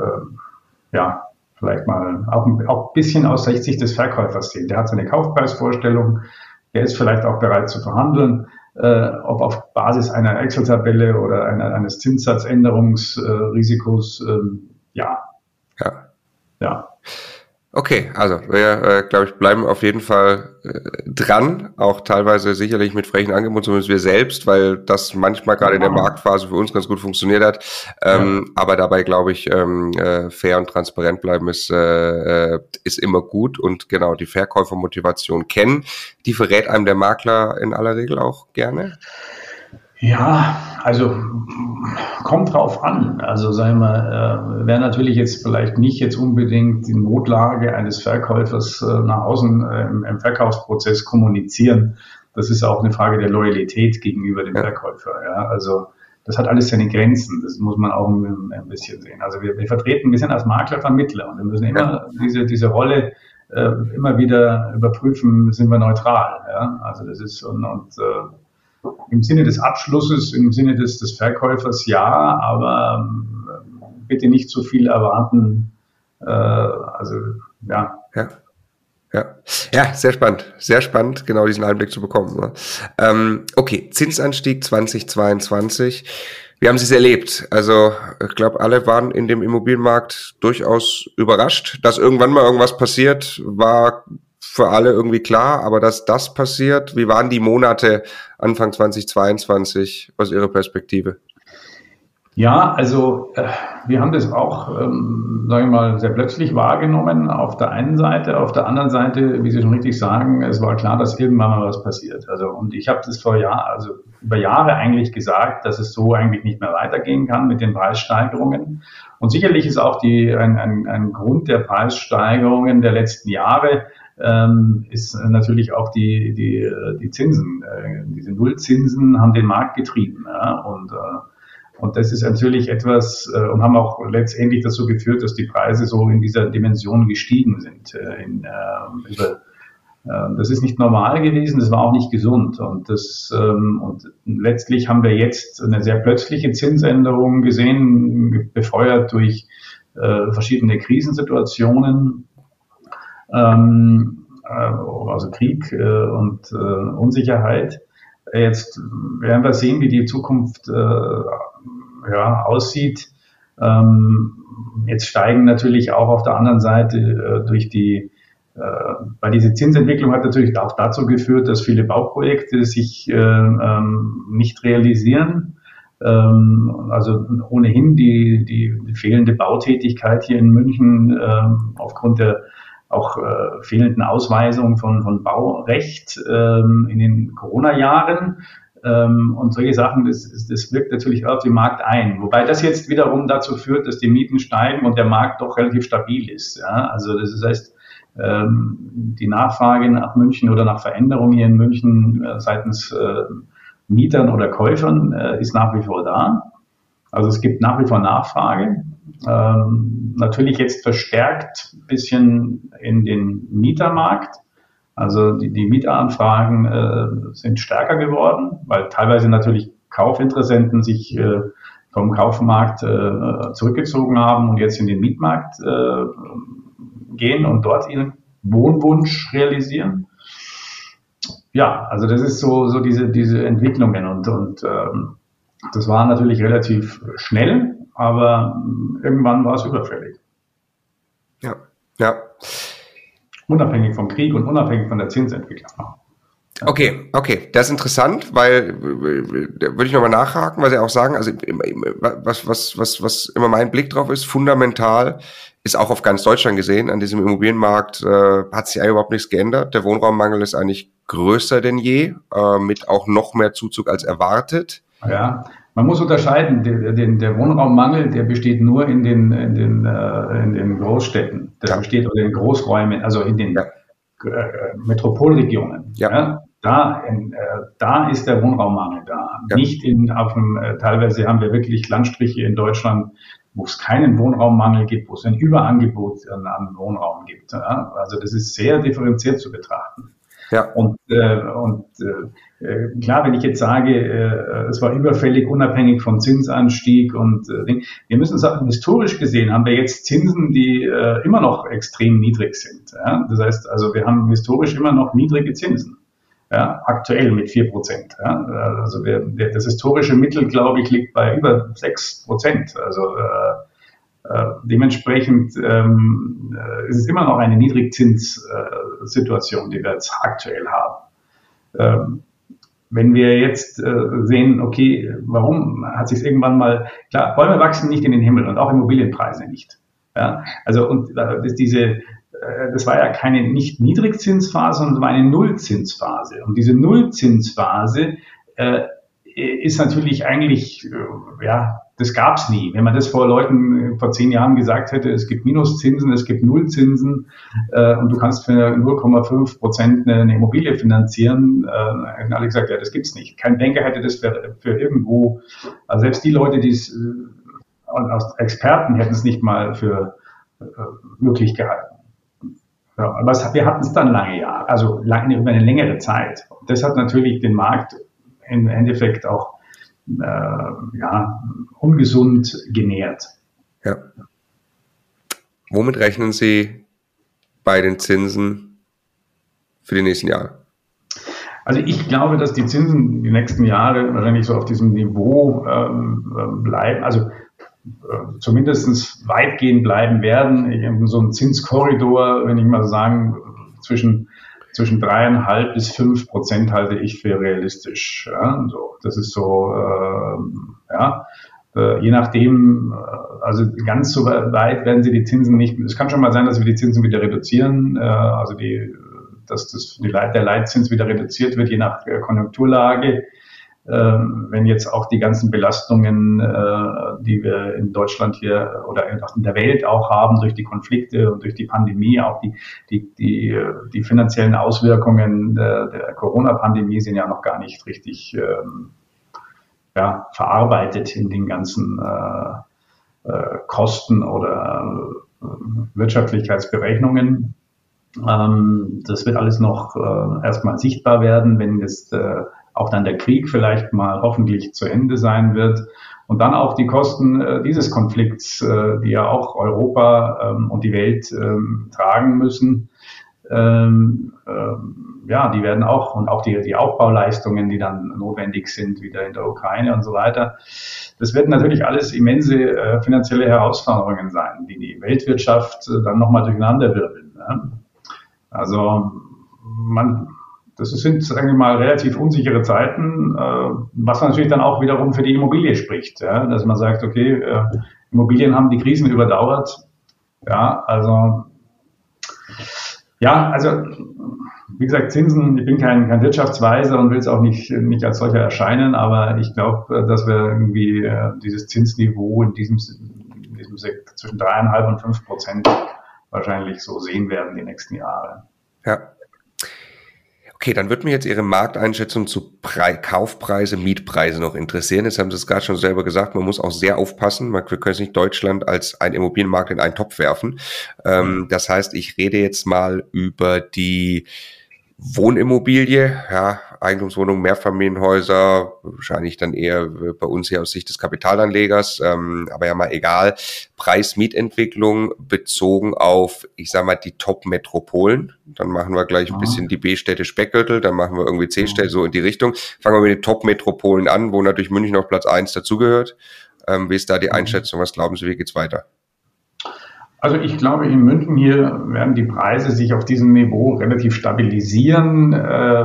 ja vielleicht mal auch, auch ein bisschen aus der Sicht des Verkäufers sehen. Der hat seine Kaufpreisvorstellung, der ist vielleicht auch bereit zu verhandeln, äh, ob auf Basis einer Excel-Tabelle oder einer, eines Zinssatzänderungsrisikos, äh, ja. Ja. Ja. Okay, also wir, äh, glaube ich, bleiben auf jeden Fall äh, dran, auch teilweise sicherlich mit frechen Angeboten, zumindest wir selbst, weil das manchmal gerade in der Marktphase für uns ganz gut funktioniert hat. Ähm, ja. Aber dabei, glaube ich, ähm, äh, fair und transparent bleiben ist, äh, äh, ist immer gut und genau die Verkäufermotivation kennen. Die verrät einem der Makler in aller Regel auch gerne. Ja, also kommt drauf an. Also sagen wir, äh, wäre natürlich jetzt vielleicht nicht jetzt unbedingt die Notlage eines Verkäufers äh, nach außen äh, im, im, Verkaufsprozess kommunizieren. Das ist auch eine Frage der Loyalität gegenüber dem ja. Verkäufer. Ja, also das hat alles seine Grenzen. Das muss man auch ein, ein bisschen sehen. Also wir, wir vertreten, wir sind als Makler Vermittler und wir müssen immer ja. diese diese Rolle äh, immer wieder überprüfen, sind wir neutral. Ja, also das ist und, und äh, im Sinne des Abschlusses, im Sinne des, des Verkäufers ja, aber ähm, bitte nicht zu viel erwarten. Äh, also ja. ja. Ja. ja, sehr spannend, sehr spannend, genau diesen Einblick zu bekommen. Ne? Ähm, okay, Zinsanstieg 2022. Wie haben Sie es erlebt? Also ich glaube, alle waren in dem Immobilienmarkt durchaus überrascht, dass irgendwann mal irgendwas passiert, war für alle irgendwie klar, aber dass das passiert, wie waren die Monate Anfang 2022 aus Ihrer Perspektive? Ja, also äh, wir haben das auch, ähm, sage ich mal, sehr plötzlich wahrgenommen auf der einen Seite. Auf der anderen Seite, wie Sie schon richtig sagen, es war klar, dass irgendwann mal was passiert. Also und ich habe das vor Jahr, also über Jahre eigentlich gesagt, dass es so eigentlich nicht mehr weitergehen kann mit den Preissteigerungen. Und sicherlich ist auch die, ein, ein, ein Grund der Preissteigerungen der letzten Jahre, ähm, ist natürlich auch die, die, die Zinsen. Äh, diese Nullzinsen haben den Markt getrieben. Ja? Und, äh, und das ist natürlich etwas, äh, und haben auch letztendlich dazu geführt, dass die Preise so in dieser Dimension gestiegen sind. Äh, in, äh, über, äh, das ist nicht normal gewesen, das war auch nicht gesund. Und, das, ähm, und letztlich haben wir jetzt eine sehr plötzliche Zinsänderung gesehen, befeuert durch äh, verschiedene Krisensituationen, ähm, äh, also Krieg äh, und äh, Unsicherheit. Jetzt werden wir sehen, wie die Zukunft ja, aussieht. Ähm, jetzt steigen natürlich auch auf der anderen Seite durch die weil diese Zinsentwicklung hat natürlich auch dazu geführt, dass viele Bauprojekte sich äh, ähm, nicht realisieren. Ähm, also ohnehin die, die, die, fehlende Bautätigkeit hier in München ähm, aufgrund der auch äh, fehlenden Ausweisung von, von Baurecht ähm, in den Corona-Jahren ähm, und solche Sachen, das, das wirkt natürlich auf den Markt ein. Wobei das jetzt wiederum dazu führt, dass die Mieten steigen und der Markt doch relativ stabil ist. Ja? Also das heißt, ähm, die Nachfrage nach München oder nach Veränderungen hier in München äh, seitens äh, Mietern oder Käufern äh, ist nach wie vor da. Also es gibt nach wie vor Nachfrage. Ähm, natürlich jetzt verstärkt ein bisschen in den Mietermarkt. Also die, die Mieteranfragen äh, sind stärker geworden, weil teilweise natürlich Kaufinteressenten sich äh, vom Kaufmarkt äh, zurückgezogen haben und jetzt in den Mietmarkt äh, gehen und dort ihren Wohnwunsch realisieren. Ja, also das ist so, so diese, diese Entwicklungen und, und ähm, das war natürlich relativ schnell, aber irgendwann war es überfällig. Ja, ja. Unabhängig vom Krieg und unabhängig von der Zinsentwicklung. Okay, okay, das ist interessant, weil da würde ich nochmal nachhaken, weil Sie auch sagen, also was, was, was, was immer mein Blick drauf ist, fundamental ist auch auf ganz Deutschland gesehen, an diesem Immobilienmarkt äh, hat sich eigentlich überhaupt nichts geändert. Der Wohnraummangel ist eigentlich größer denn je, äh, mit auch noch mehr Zuzug als erwartet. Ja, man muss unterscheiden, der, der, Wohnraummangel, der besteht nur in den, in den, äh, in den Großstädten. Der ja. besteht in den Großräumen, also in den ja. äh, Metropolregionen. Ja. ja. Da, in, äh, da ist der Wohnraummangel da. Nicht in, auf dem, äh, teilweise haben wir wirklich Landstriche in Deutschland, wo es keinen Wohnraummangel gibt, wo es ein Überangebot an, an Wohnraum gibt. Also das ist sehr differenziert zu betrachten. Ja. Und, äh, und äh, klar, wenn ich jetzt sage, äh, es war überfällig, unabhängig vom Zinsanstieg und äh, wir müssen sagen, historisch gesehen haben wir jetzt Zinsen, die äh, immer noch extrem niedrig sind. Das heißt, also wir haben historisch immer noch niedrige Zinsen. Ja, aktuell mit vier Prozent. Ja. Also wir, das historische Mittel, glaube ich, liegt bei über sechs Prozent. Also äh, äh, dementsprechend ähm, äh, ist es immer noch eine Niedrigzinssituation, die wir jetzt aktuell haben. Ähm, wenn wir jetzt äh, sehen, okay, warum hat sich irgendwann mal, klar, Bäume wachsen nicht in den Himmel und auch Immobilienpreise nicht. Ja, also und äh, diese, äh, das war ja keine nicht Niedrigzinsphase, sondern war eine Nullzinsphase. Und diese Nullzinsphase äh, ist natürlich eigentlich, äh, ja, das gab es nie. Wenn man das vor Leuten äh, vor zehn Jahren gesagt hätte, es gibt Minuszinsen, es gibt Nullzinsen äh, und du kannst für 0,5 Prozent eine Immobilie finanzieren, äh, hätten alle gesagt, ja, das gibt's nicht. Kein Banker hätte das für, für irgendwo, also selbst die Leute, die es, äh, Experten hätten es nicht mal für äh, möglich gehalten. Ja, aber es, wir hatten es dann lange Jahre, also lange, über eine längere Zeit. Das hat natürlich den Markt im Endeffekt auch äh, ja, ungesund genährt. Ja. Womit rechnen Sie bei den Zinsen für die nächsten Jahre? Also ich glaube, dass die Zinsen die nächsten Jahre wahrscheinlich so auf diesem Niveau ähm, bleiben, also äh, zumindest weitgehend bleiben werden. So ein Zinskorridor, wenn ich mal sagen, zwischen zwischen dreieinhalb bis fünf Prozent halte ich für realistisch. Ja, so, das ist so, äh, ja, äh, je nachdem, äh, also ganz so weit werden sie die Zinsen nicht. Es kann schon mal sein, dass wir die Zinsen wieder reduzieren, äh, also die, dass das, die der Leitzins wieder reduziert wird, je nach äh, Konjunkturlage. Ähm, wenn jetzt auch die ganzen Belastungen, äh, die wir in Deutschland hier oder in der Welt auch haben, durch die Konflikte und durch die Pandemie, auch die, die, die, die finanziellen Auswirkungen der, der Corona-Pandemie sind ja noch gar nicht richtig ähm, ja, verarbeitet in den ganzen äh, äh, Kosten oder Wirtschaftlichkeitsberechnungen. Ähm, das wird alles noch erstmal sichtbar werden, wenn jetzt auch dann der Krieg vielleicht mal hoffentlich zu Ende sein wird. Und dann auch die Kosten äh, dieses Konflikts, äh, die ja auch Europa ähm, und die Welt ähm, tragen müssen. Ähm, ähm, ja, die werden auch und auch die, die Aufbauleistungen, die dann notwendig sind, wieder in der Ukraine und so weiter. Das wird natürlich alles immense äh, finanzielle Herausforderungen sein, die die Weltwirtschaft äh, dann nochmal durcheinander wirbeln. Ne? Also man, das sind, sagen wir mal, relativ unsichere Zeiten, äh, was natürlich dann auch wiederum für die Immobilie spricht. Ja? Dass man sagt, okay, äh, Immobilien haben die Krisen überdauert. Ja, also ja, also wie gesagt, Zinsen, ich bin kein, kein Wirtschaftsweiser und will es auch nicht, nicht als solcher erscheinen, aber ich glaube, dass wir irgendwie äh, dieses Zinsniveau in diesem, in diesem Sektor zwischen dreieinhalb und fünf Prozent wahrscheinlich so sehen werden die nächsten Jahre. Ja. Okay, dann wird mir jetzt Ihre Markteinschätzung zu Pre Kaufpreise, Mietpreise noch interessieren. Jetzt haben Sie es gerade schon selber gesagt, man muss auch sehr aufpassen. Wir können nicht Deutschland als ein Immobilienmarkt in einen Topf werfen. Ähm, das heißt, ich rede jetzt mal über die Wohnimmobilie, ja, Eigentumswohnungen, Mehrfamilienhäuser, wahrscheinlich dann eher bei uns hier aus Sicht des Kapitalanlegers, ähm, aber ja mal egal. Preis-Mietentwicklung bezogen auf, ich sag mal, die Top-Metropolen. Dann machen wir gleich ein bisschen die B-Städte Speckgürtel, dann machen wir irgendwie C-Städte so in die Richtung. Fangen wir mit den Top-Metropolen an, wo natürlich München auf Platz eins dazugehört. Ähm, wie ist da die mhm. Einschätzung? Was glauben Sie, wie geht's weiter? Also ich glaube, in München hier werden die Preise sich auf diesem Niveau relativ stabilisieren, äh,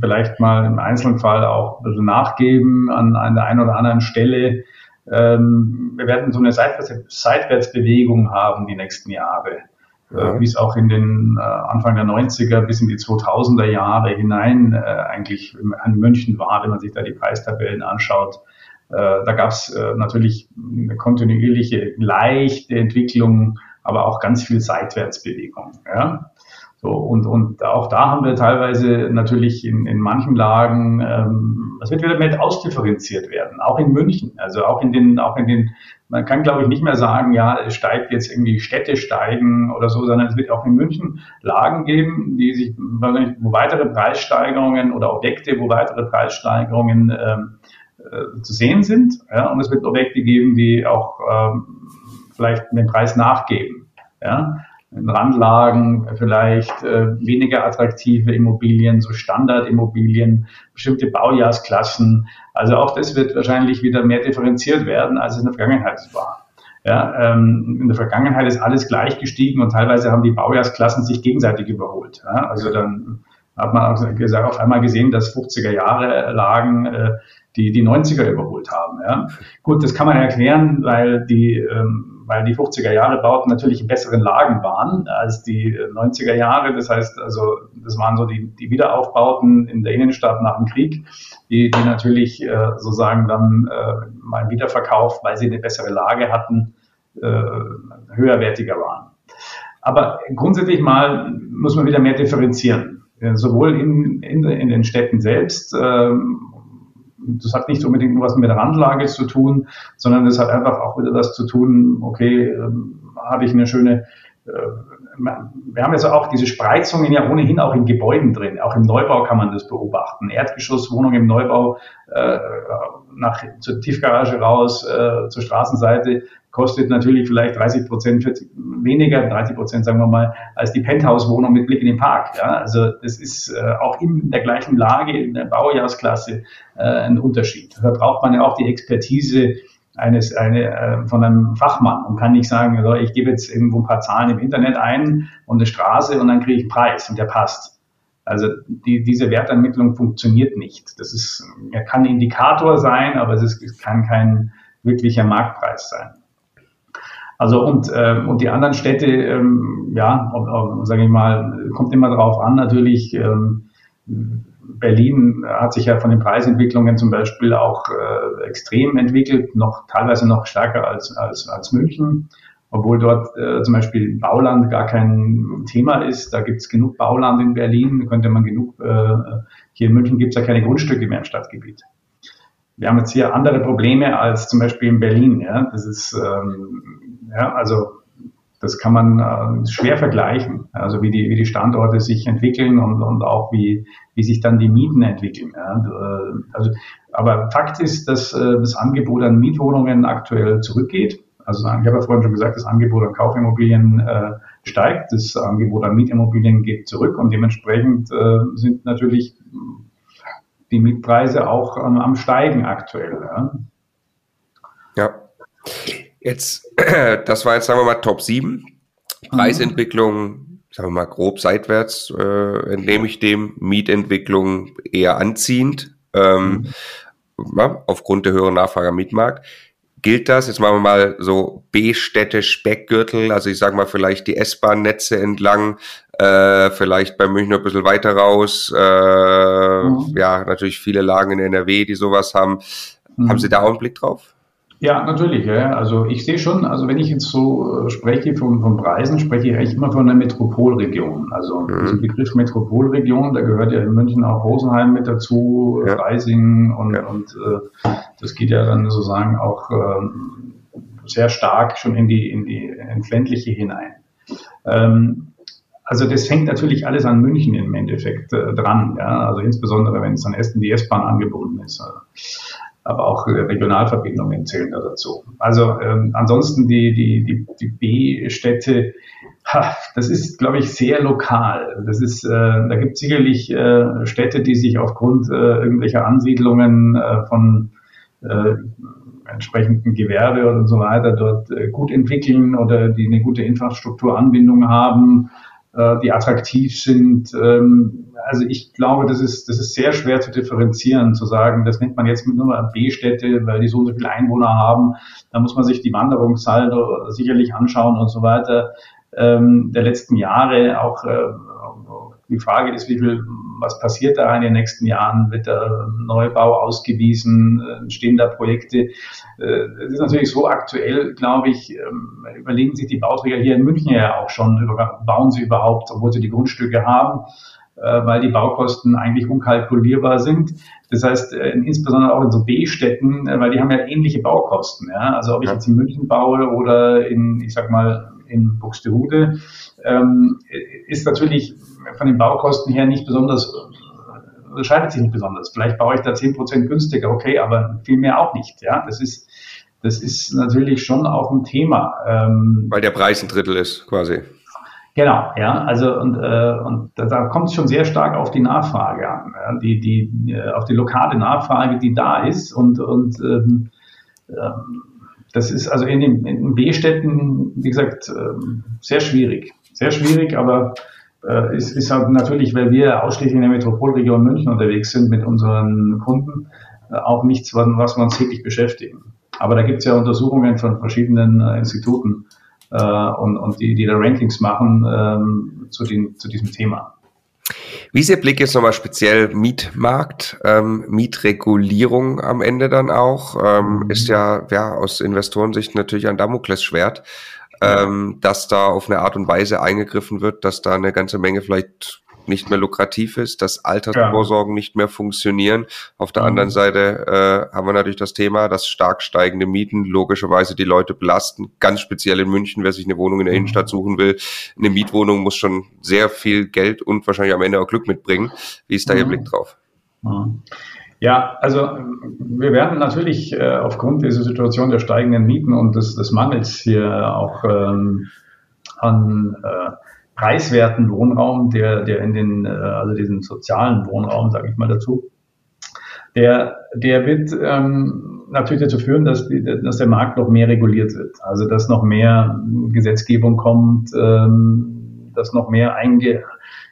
vielleicht mal im Einzelfall auch ein bisschen nachgeben an, an der einen oder anderen Stelle. Ähm, wir werden so eine Seitwärts Seitwärtsbewegung haben die nächsten Jahre, äh, wie es auch in den äh, Anfang der 90er bis in die 2000er Jahre hinein äh, eigentlich an München war, wenn man sich da die Preistabellen anschaut. Äh, da gab es äh, natürlich eine kontinuierliche, leichte Entwicklung, aber auch ganz viel Seitwärtsbewegung. Ja? So, und, und auch da haben wir teilweise natürlich in, in manchen Lagen, ähm, das wird wieder mit ausdifferenziert werden, auch in München, also auch in den, auch in den, man kann glaube ich nicht mehr sagen, ja, es steigt jetzt irgendwie Städte steigen oder so, sondern es wird auch in München Lagen geben, die sich, wo weitere Preissteigerungen oder Objekte, wo weitere Preissteigerungen ähm, äh, zu sehen sind. Ja, und es wird Objekte geben, die auch ähm, vielleicht den Preis nachgeben. Ja. In Randlagen vielleicht äh, weniger attraktive Immobilien, so Standardimmobilien, bestimmte Baujahrsklassen. Also auch das wird wahrscheinlich wieder mehr differenziert werden, als es in der Vergangenheit war. Ja, ähm, in der Vergangenheit ist alles gleich gestiegen und teilweise haben die Baujahrsklassen sich gegenseitig überholt. Ja, also dann hat man auch gesagt, auf einmal gesehen, dass 50er Jahre Lagen äh, die die 90er überholt haben. Ja. Gut, das kann man erklären, weil die, ähm, weil die 50er Jahre Bauten natürlich in besseren Lagen waren als die 90er Jahre. Das heißt, also das waren so die, die Wiederaufbauten in der Innenstadt nach dem Krieg, die, die natürlich äh, sozusagen dann äh, mal Wiederverkauf, weil sie eine bessere Lage hatten, äh, höherwertiger waren. Aber grundsätzlich mal muss man wieder mehr differenzieren. Sowohl in, in, in den Städten selbst, ähm, das hat nicht unbedingt nur was mit der Randlage zu tun, sondern das hat einfach auch wieder das zu tun, okay, ähm, habe ich eine schöne, äh, wir haben jetzt auch diese Spreizungen ja ohnehin auch in Gebäuden drin. Auch im Neubau kann man das beobachten. Erdgeschosswohnung im Neubau äh, nach, zur Tiefgarage raus, äh, zur Straßenseite kostet natürlich vielleicht 30 Prozent weniger, 30 Prozent sagen wir mal, als die Penthouse-Wohnung mit Blick in den Park. Ja? Also das ist äh, auch in der gleichen Lage, in der Baujahrsklasse äh, ein Unterschied. Da braucht man ja auch die Expertise eines eine, äh, von einem Fachmann und kann nicht sagen, also ich gebe jetzt irgendwo ein paar Zahlen im Internet ein und eine Straße und dann kriege ich einen Preis und der passt. Also die, diese Wertermittlung funktioniert nicht. Das ist, er kann ein Indikator sein, aber es, ist, es kann kein wirklicher Marktpreis sein. Also und, äh, und die anderen Städte, ähm, ja, sage ich mal, kommt immer darauf an, natürlich. Ähm, Berlin hat sich ja von den Preisentwicklungen zum Beispiel auch äh, extrem entwickelt, noch teilweise noch stärker als, als, als München, obwohl dort äh, zum Beispiel Bauland gar kein Thema ist. Da gibt es genug Bauland in Berlin, könnte man genug, äh, hier in München gibt es ja keine Grundstücke mehr im Stadtgebiet. Wir haben jetzt hier andere Probleme als zum Beispiel in Berlin. Ja? Das ist ähm, ja, also das kann man äh, schwer vergleichen. Also wie die, wie die Standorte sich entwickeln und, und auch wie, wie sich dann die Mieten entwickeln. Ja. Äh, also, aber Fakt ist, dass äh, das Angebot an Mietwohnungen aktuell zurückgeht. Also ich habe ja vorhin schon gesagt, das Angebot an Kaufimmobilien äh, steigt, das Angebot an Mietimmobilien geht zurück und dementsprechend äh, sind natürlich die Mietpreise auch ähm, am Steigen aktuell. Ja. ja. Jetzt, das war jetzt, sagen wir mal, Top 7. Preisentwicklung, sagen wir mal, grob seitwärts, äh, entnehme ich dem. Mietentwicklung eher anziehend, ähm, mhm. ja, aufgrund der höheren Nachfrage am Mietmarkt. Gilt das? Jetzt machen wir mal so B-Städte, Speckgürtel, also ich sage mal vielleicht die S-Bahn-Netze entlang, äh, vielleicht bei München ein bisschen weiter raus. Äh, mhm. Ja, natürlich viele Lagen in NRW, die sowas haben. Mhm. Haben Sie da auch einen Blick drauf? Ja, natürlich. Ja. Also ich sehe schon, also wenn ich jetzt so äh, spreche von, von Preisen, spreche ich eigentlich immer von einer Metropolregion. Also mhm. dieser Begriff Metropolregion, da gehört ja in München auch Rosenheim mit dazu, ja. Freising und, ja. und äh, das geht ja dann sozusagen auch ähm, sehr stark schon in die, in die ins ländliche hinein. Ähm, also das hängt natürlich alles an München im Endeffekt äh, dran, ja. Also insbesondere wenn es an Essen die S-Bahn angebunden ist. Aber auch Regionalverbindungen zählen da dazu. Also ähm, ansonsten die, die, die, die B-Städte, das ist, glaube ich, sehr lokal. Das ist, äh, da gibt es sicherlich äh, Städte, die sich aufgrund äh, irgendwelcher Ansiedlungen äh, von äh, entsprechenden Gewerbe und so weiter dort äh, gut entwickeln oder die eine gute Infrastrukturanbindung haben äh, die attraktiv sind. Ähm, also ich glaube, das ist, das ist sehr schwer zu differenzieren, zu sagen, das nennt man jetzt mit nur B-Städte, weil die so und so viele Einwohner haben. Da muss man sich die Wanderungssaldo sicherlich anschauen und so weiter ähm, der letzten Jahre. Auch äh, die Frage ist, wie viel, was passiert da in den nächsten Jahren? Wird der Neubau ausgewiesen? Entstehen da Projekte? Äh, es ist natürlich so aktuell, glaube ich, ähm, überlegen sich die Bauträger hier in München ja auch schon, bauen sie überhaupt, obwohl sie die Grundstücke haben, äh, weil die Baukosten eigentlich unkalkulierbar sind. Das heißt, äh, insbesondere auch in so B-Städten, weil die haben ja ähnliche Baukosten. Ja? Also ob ich jetzt in München baue oder in, ich sag mal, in Buxtehude, ähm, ist natürlich von den Baukosten her nicht besonders unterscheidet sich nicht besonders. Vielleicht baue ich da zehn Prozent günstiger, okay, aber viel mehr auch nicht. Ja, das ist, das ist natürlich schon auch ein Thema. Ähm, Weil der Preis ein Drittel ist, quasi. Genau, ja, also und, äh, und da, kommt es schon sehr stark auf die Nachfrage an, ja, die, die, äh, auf die lokale Nachfrage, die da ist und, und ähm, ähm, das ist also in den, in B-Städten, wie gesagt, ähm, sehr schwierig. Sehr schwierig, aber äh, ist, ist halt natürlich, weil wir ausschließlich in der Metropolregion München unterwegs sind mit unseren Kunden, äh, auch nichts, was wir uns täglich beschäftigen. Aber da gibt es ja Untersuchungen von verschiedenen äh, Instituten äh, und, und die, die da Rankings machen ähm, zu, den, zu diesem Thema. Wie ist Ihr Blick jetzt nochmal speziell Mietmarkt, ähm, Mietregulierung am Ende dann auch? Ähm, mhm. Ist ja, ja aus Investorensicht natürlich ein Damoklesschwert ähm, dass da auf eine Art und Weise eingegriffen wird, dass da eine ganze Menge vielleicht nicht mehr lukrativ ist, dass Altersvorsorgen ja. nicht mehr funktionieren. Auf der mhm. anderen Seite äh, haben wir natürlich das Thema, dass stark steigende Mieten logischerweise die Leute belasten. Ganz speziell in München, wer sich eine Wohnung in der mhm. Innenstadt suchen will, eine Mietwohnung muss schon sehr viel Geld und wahrscheinlich am Ende auch Glück mitbringen. Wie ist da mhm. Ihr Blick drauf? Mhm. Ja, also wir werden natürlich äh, aufgrund dieser Situation der steigenden Mieten und des, des Mangels hier auch ähm, an äh, preiswerten Wohnraum, der, der in den, äh, also diesen sozialen Wohnraum, sage ich mal dazu, der, der wird ähm, natürlich dazu führen, dass, die, dass der Markt noch mehr reguliert wird. Also dass noch mehr Gesetzgebung kommt, ähm, dass noch mehr einge,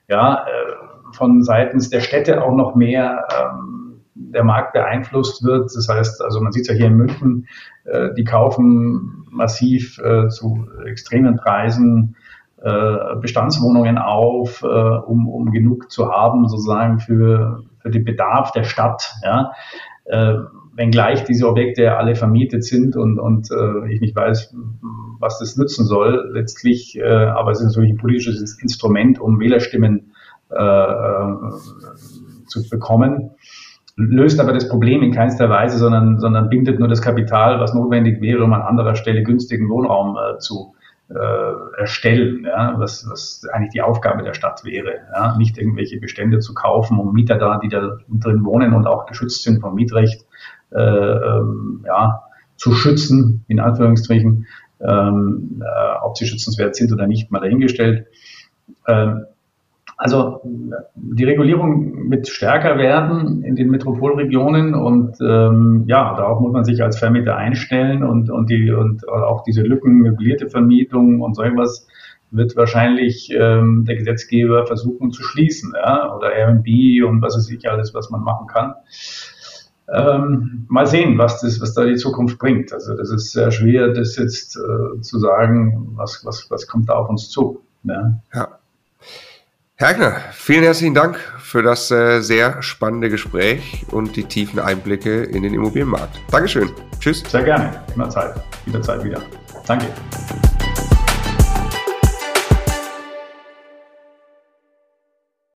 ja, äh, von seitens der Städte auch noch mehr ähm, der Markt beeinflusst wird. Das heißt, also man sieht es ja hier in München, äh, die kaufen massiv äh, zu extremen Preisen äh, Bestandswohnungen auf, äh, um, um genug zu haben, sozusagen für, für den Bedarf der Stadt. Ja? Äh, wenngleich diese Objekte alle vermietet sind und, und äh, ich nicht weiß, was das nützen soll letztlich, äh, aber es ist natürlich ein politisches Instrument, um Wählerstimmen äh, äh zu bekommen löst aber das Problem in keinster Weise, sondern, sondern bindet nur das Kapital, was notwendig wäre, um an anderer Stelle günstigen Wohnraum äh, zu, äh, erstellen, ja, was, was eigentlich die Aufgabe der Stadt wäre. Ja, nicht irgendwelche Bestände zu kaufen, um Mieter da, die da drin wohnen und auch geschützt sind vom Mietrecht, äh, ähm, ja, zu schützen, in Anführungsstrichen, ähm, äh, ob sie schützenswert sind oder nicht, mal dahingestellt. Ähm, also die Regulierung wird stärker werden in den Metropolregionen und ähm, ja, darauf muss man sich als Vermieter einstellen und, und, die, und auch diese Lücken, möblierte Vermietung und so etwas wird wahrscheinlich ähm, der Gesetzgeber versuchen zu schließen, ja, oder Airbnb und was weiß ich alles, was man machen kann. Ähm, mal sehen, was, das, was da die Zukunft bringt. Also das ist sehr schwer, das jetzt äh, zu sagen, was, was, was kommt da auf uns zu. Ja. ja. Herr Egner, vielen herzlichen Dank für das äh, sehr spannende Gespräch und die tiefen Einblicke in den Immobilienmarkt. Dankeschön. Tschüss. Sehr gerne. Immer Zeit. Wieder Zeit wieder. Danke.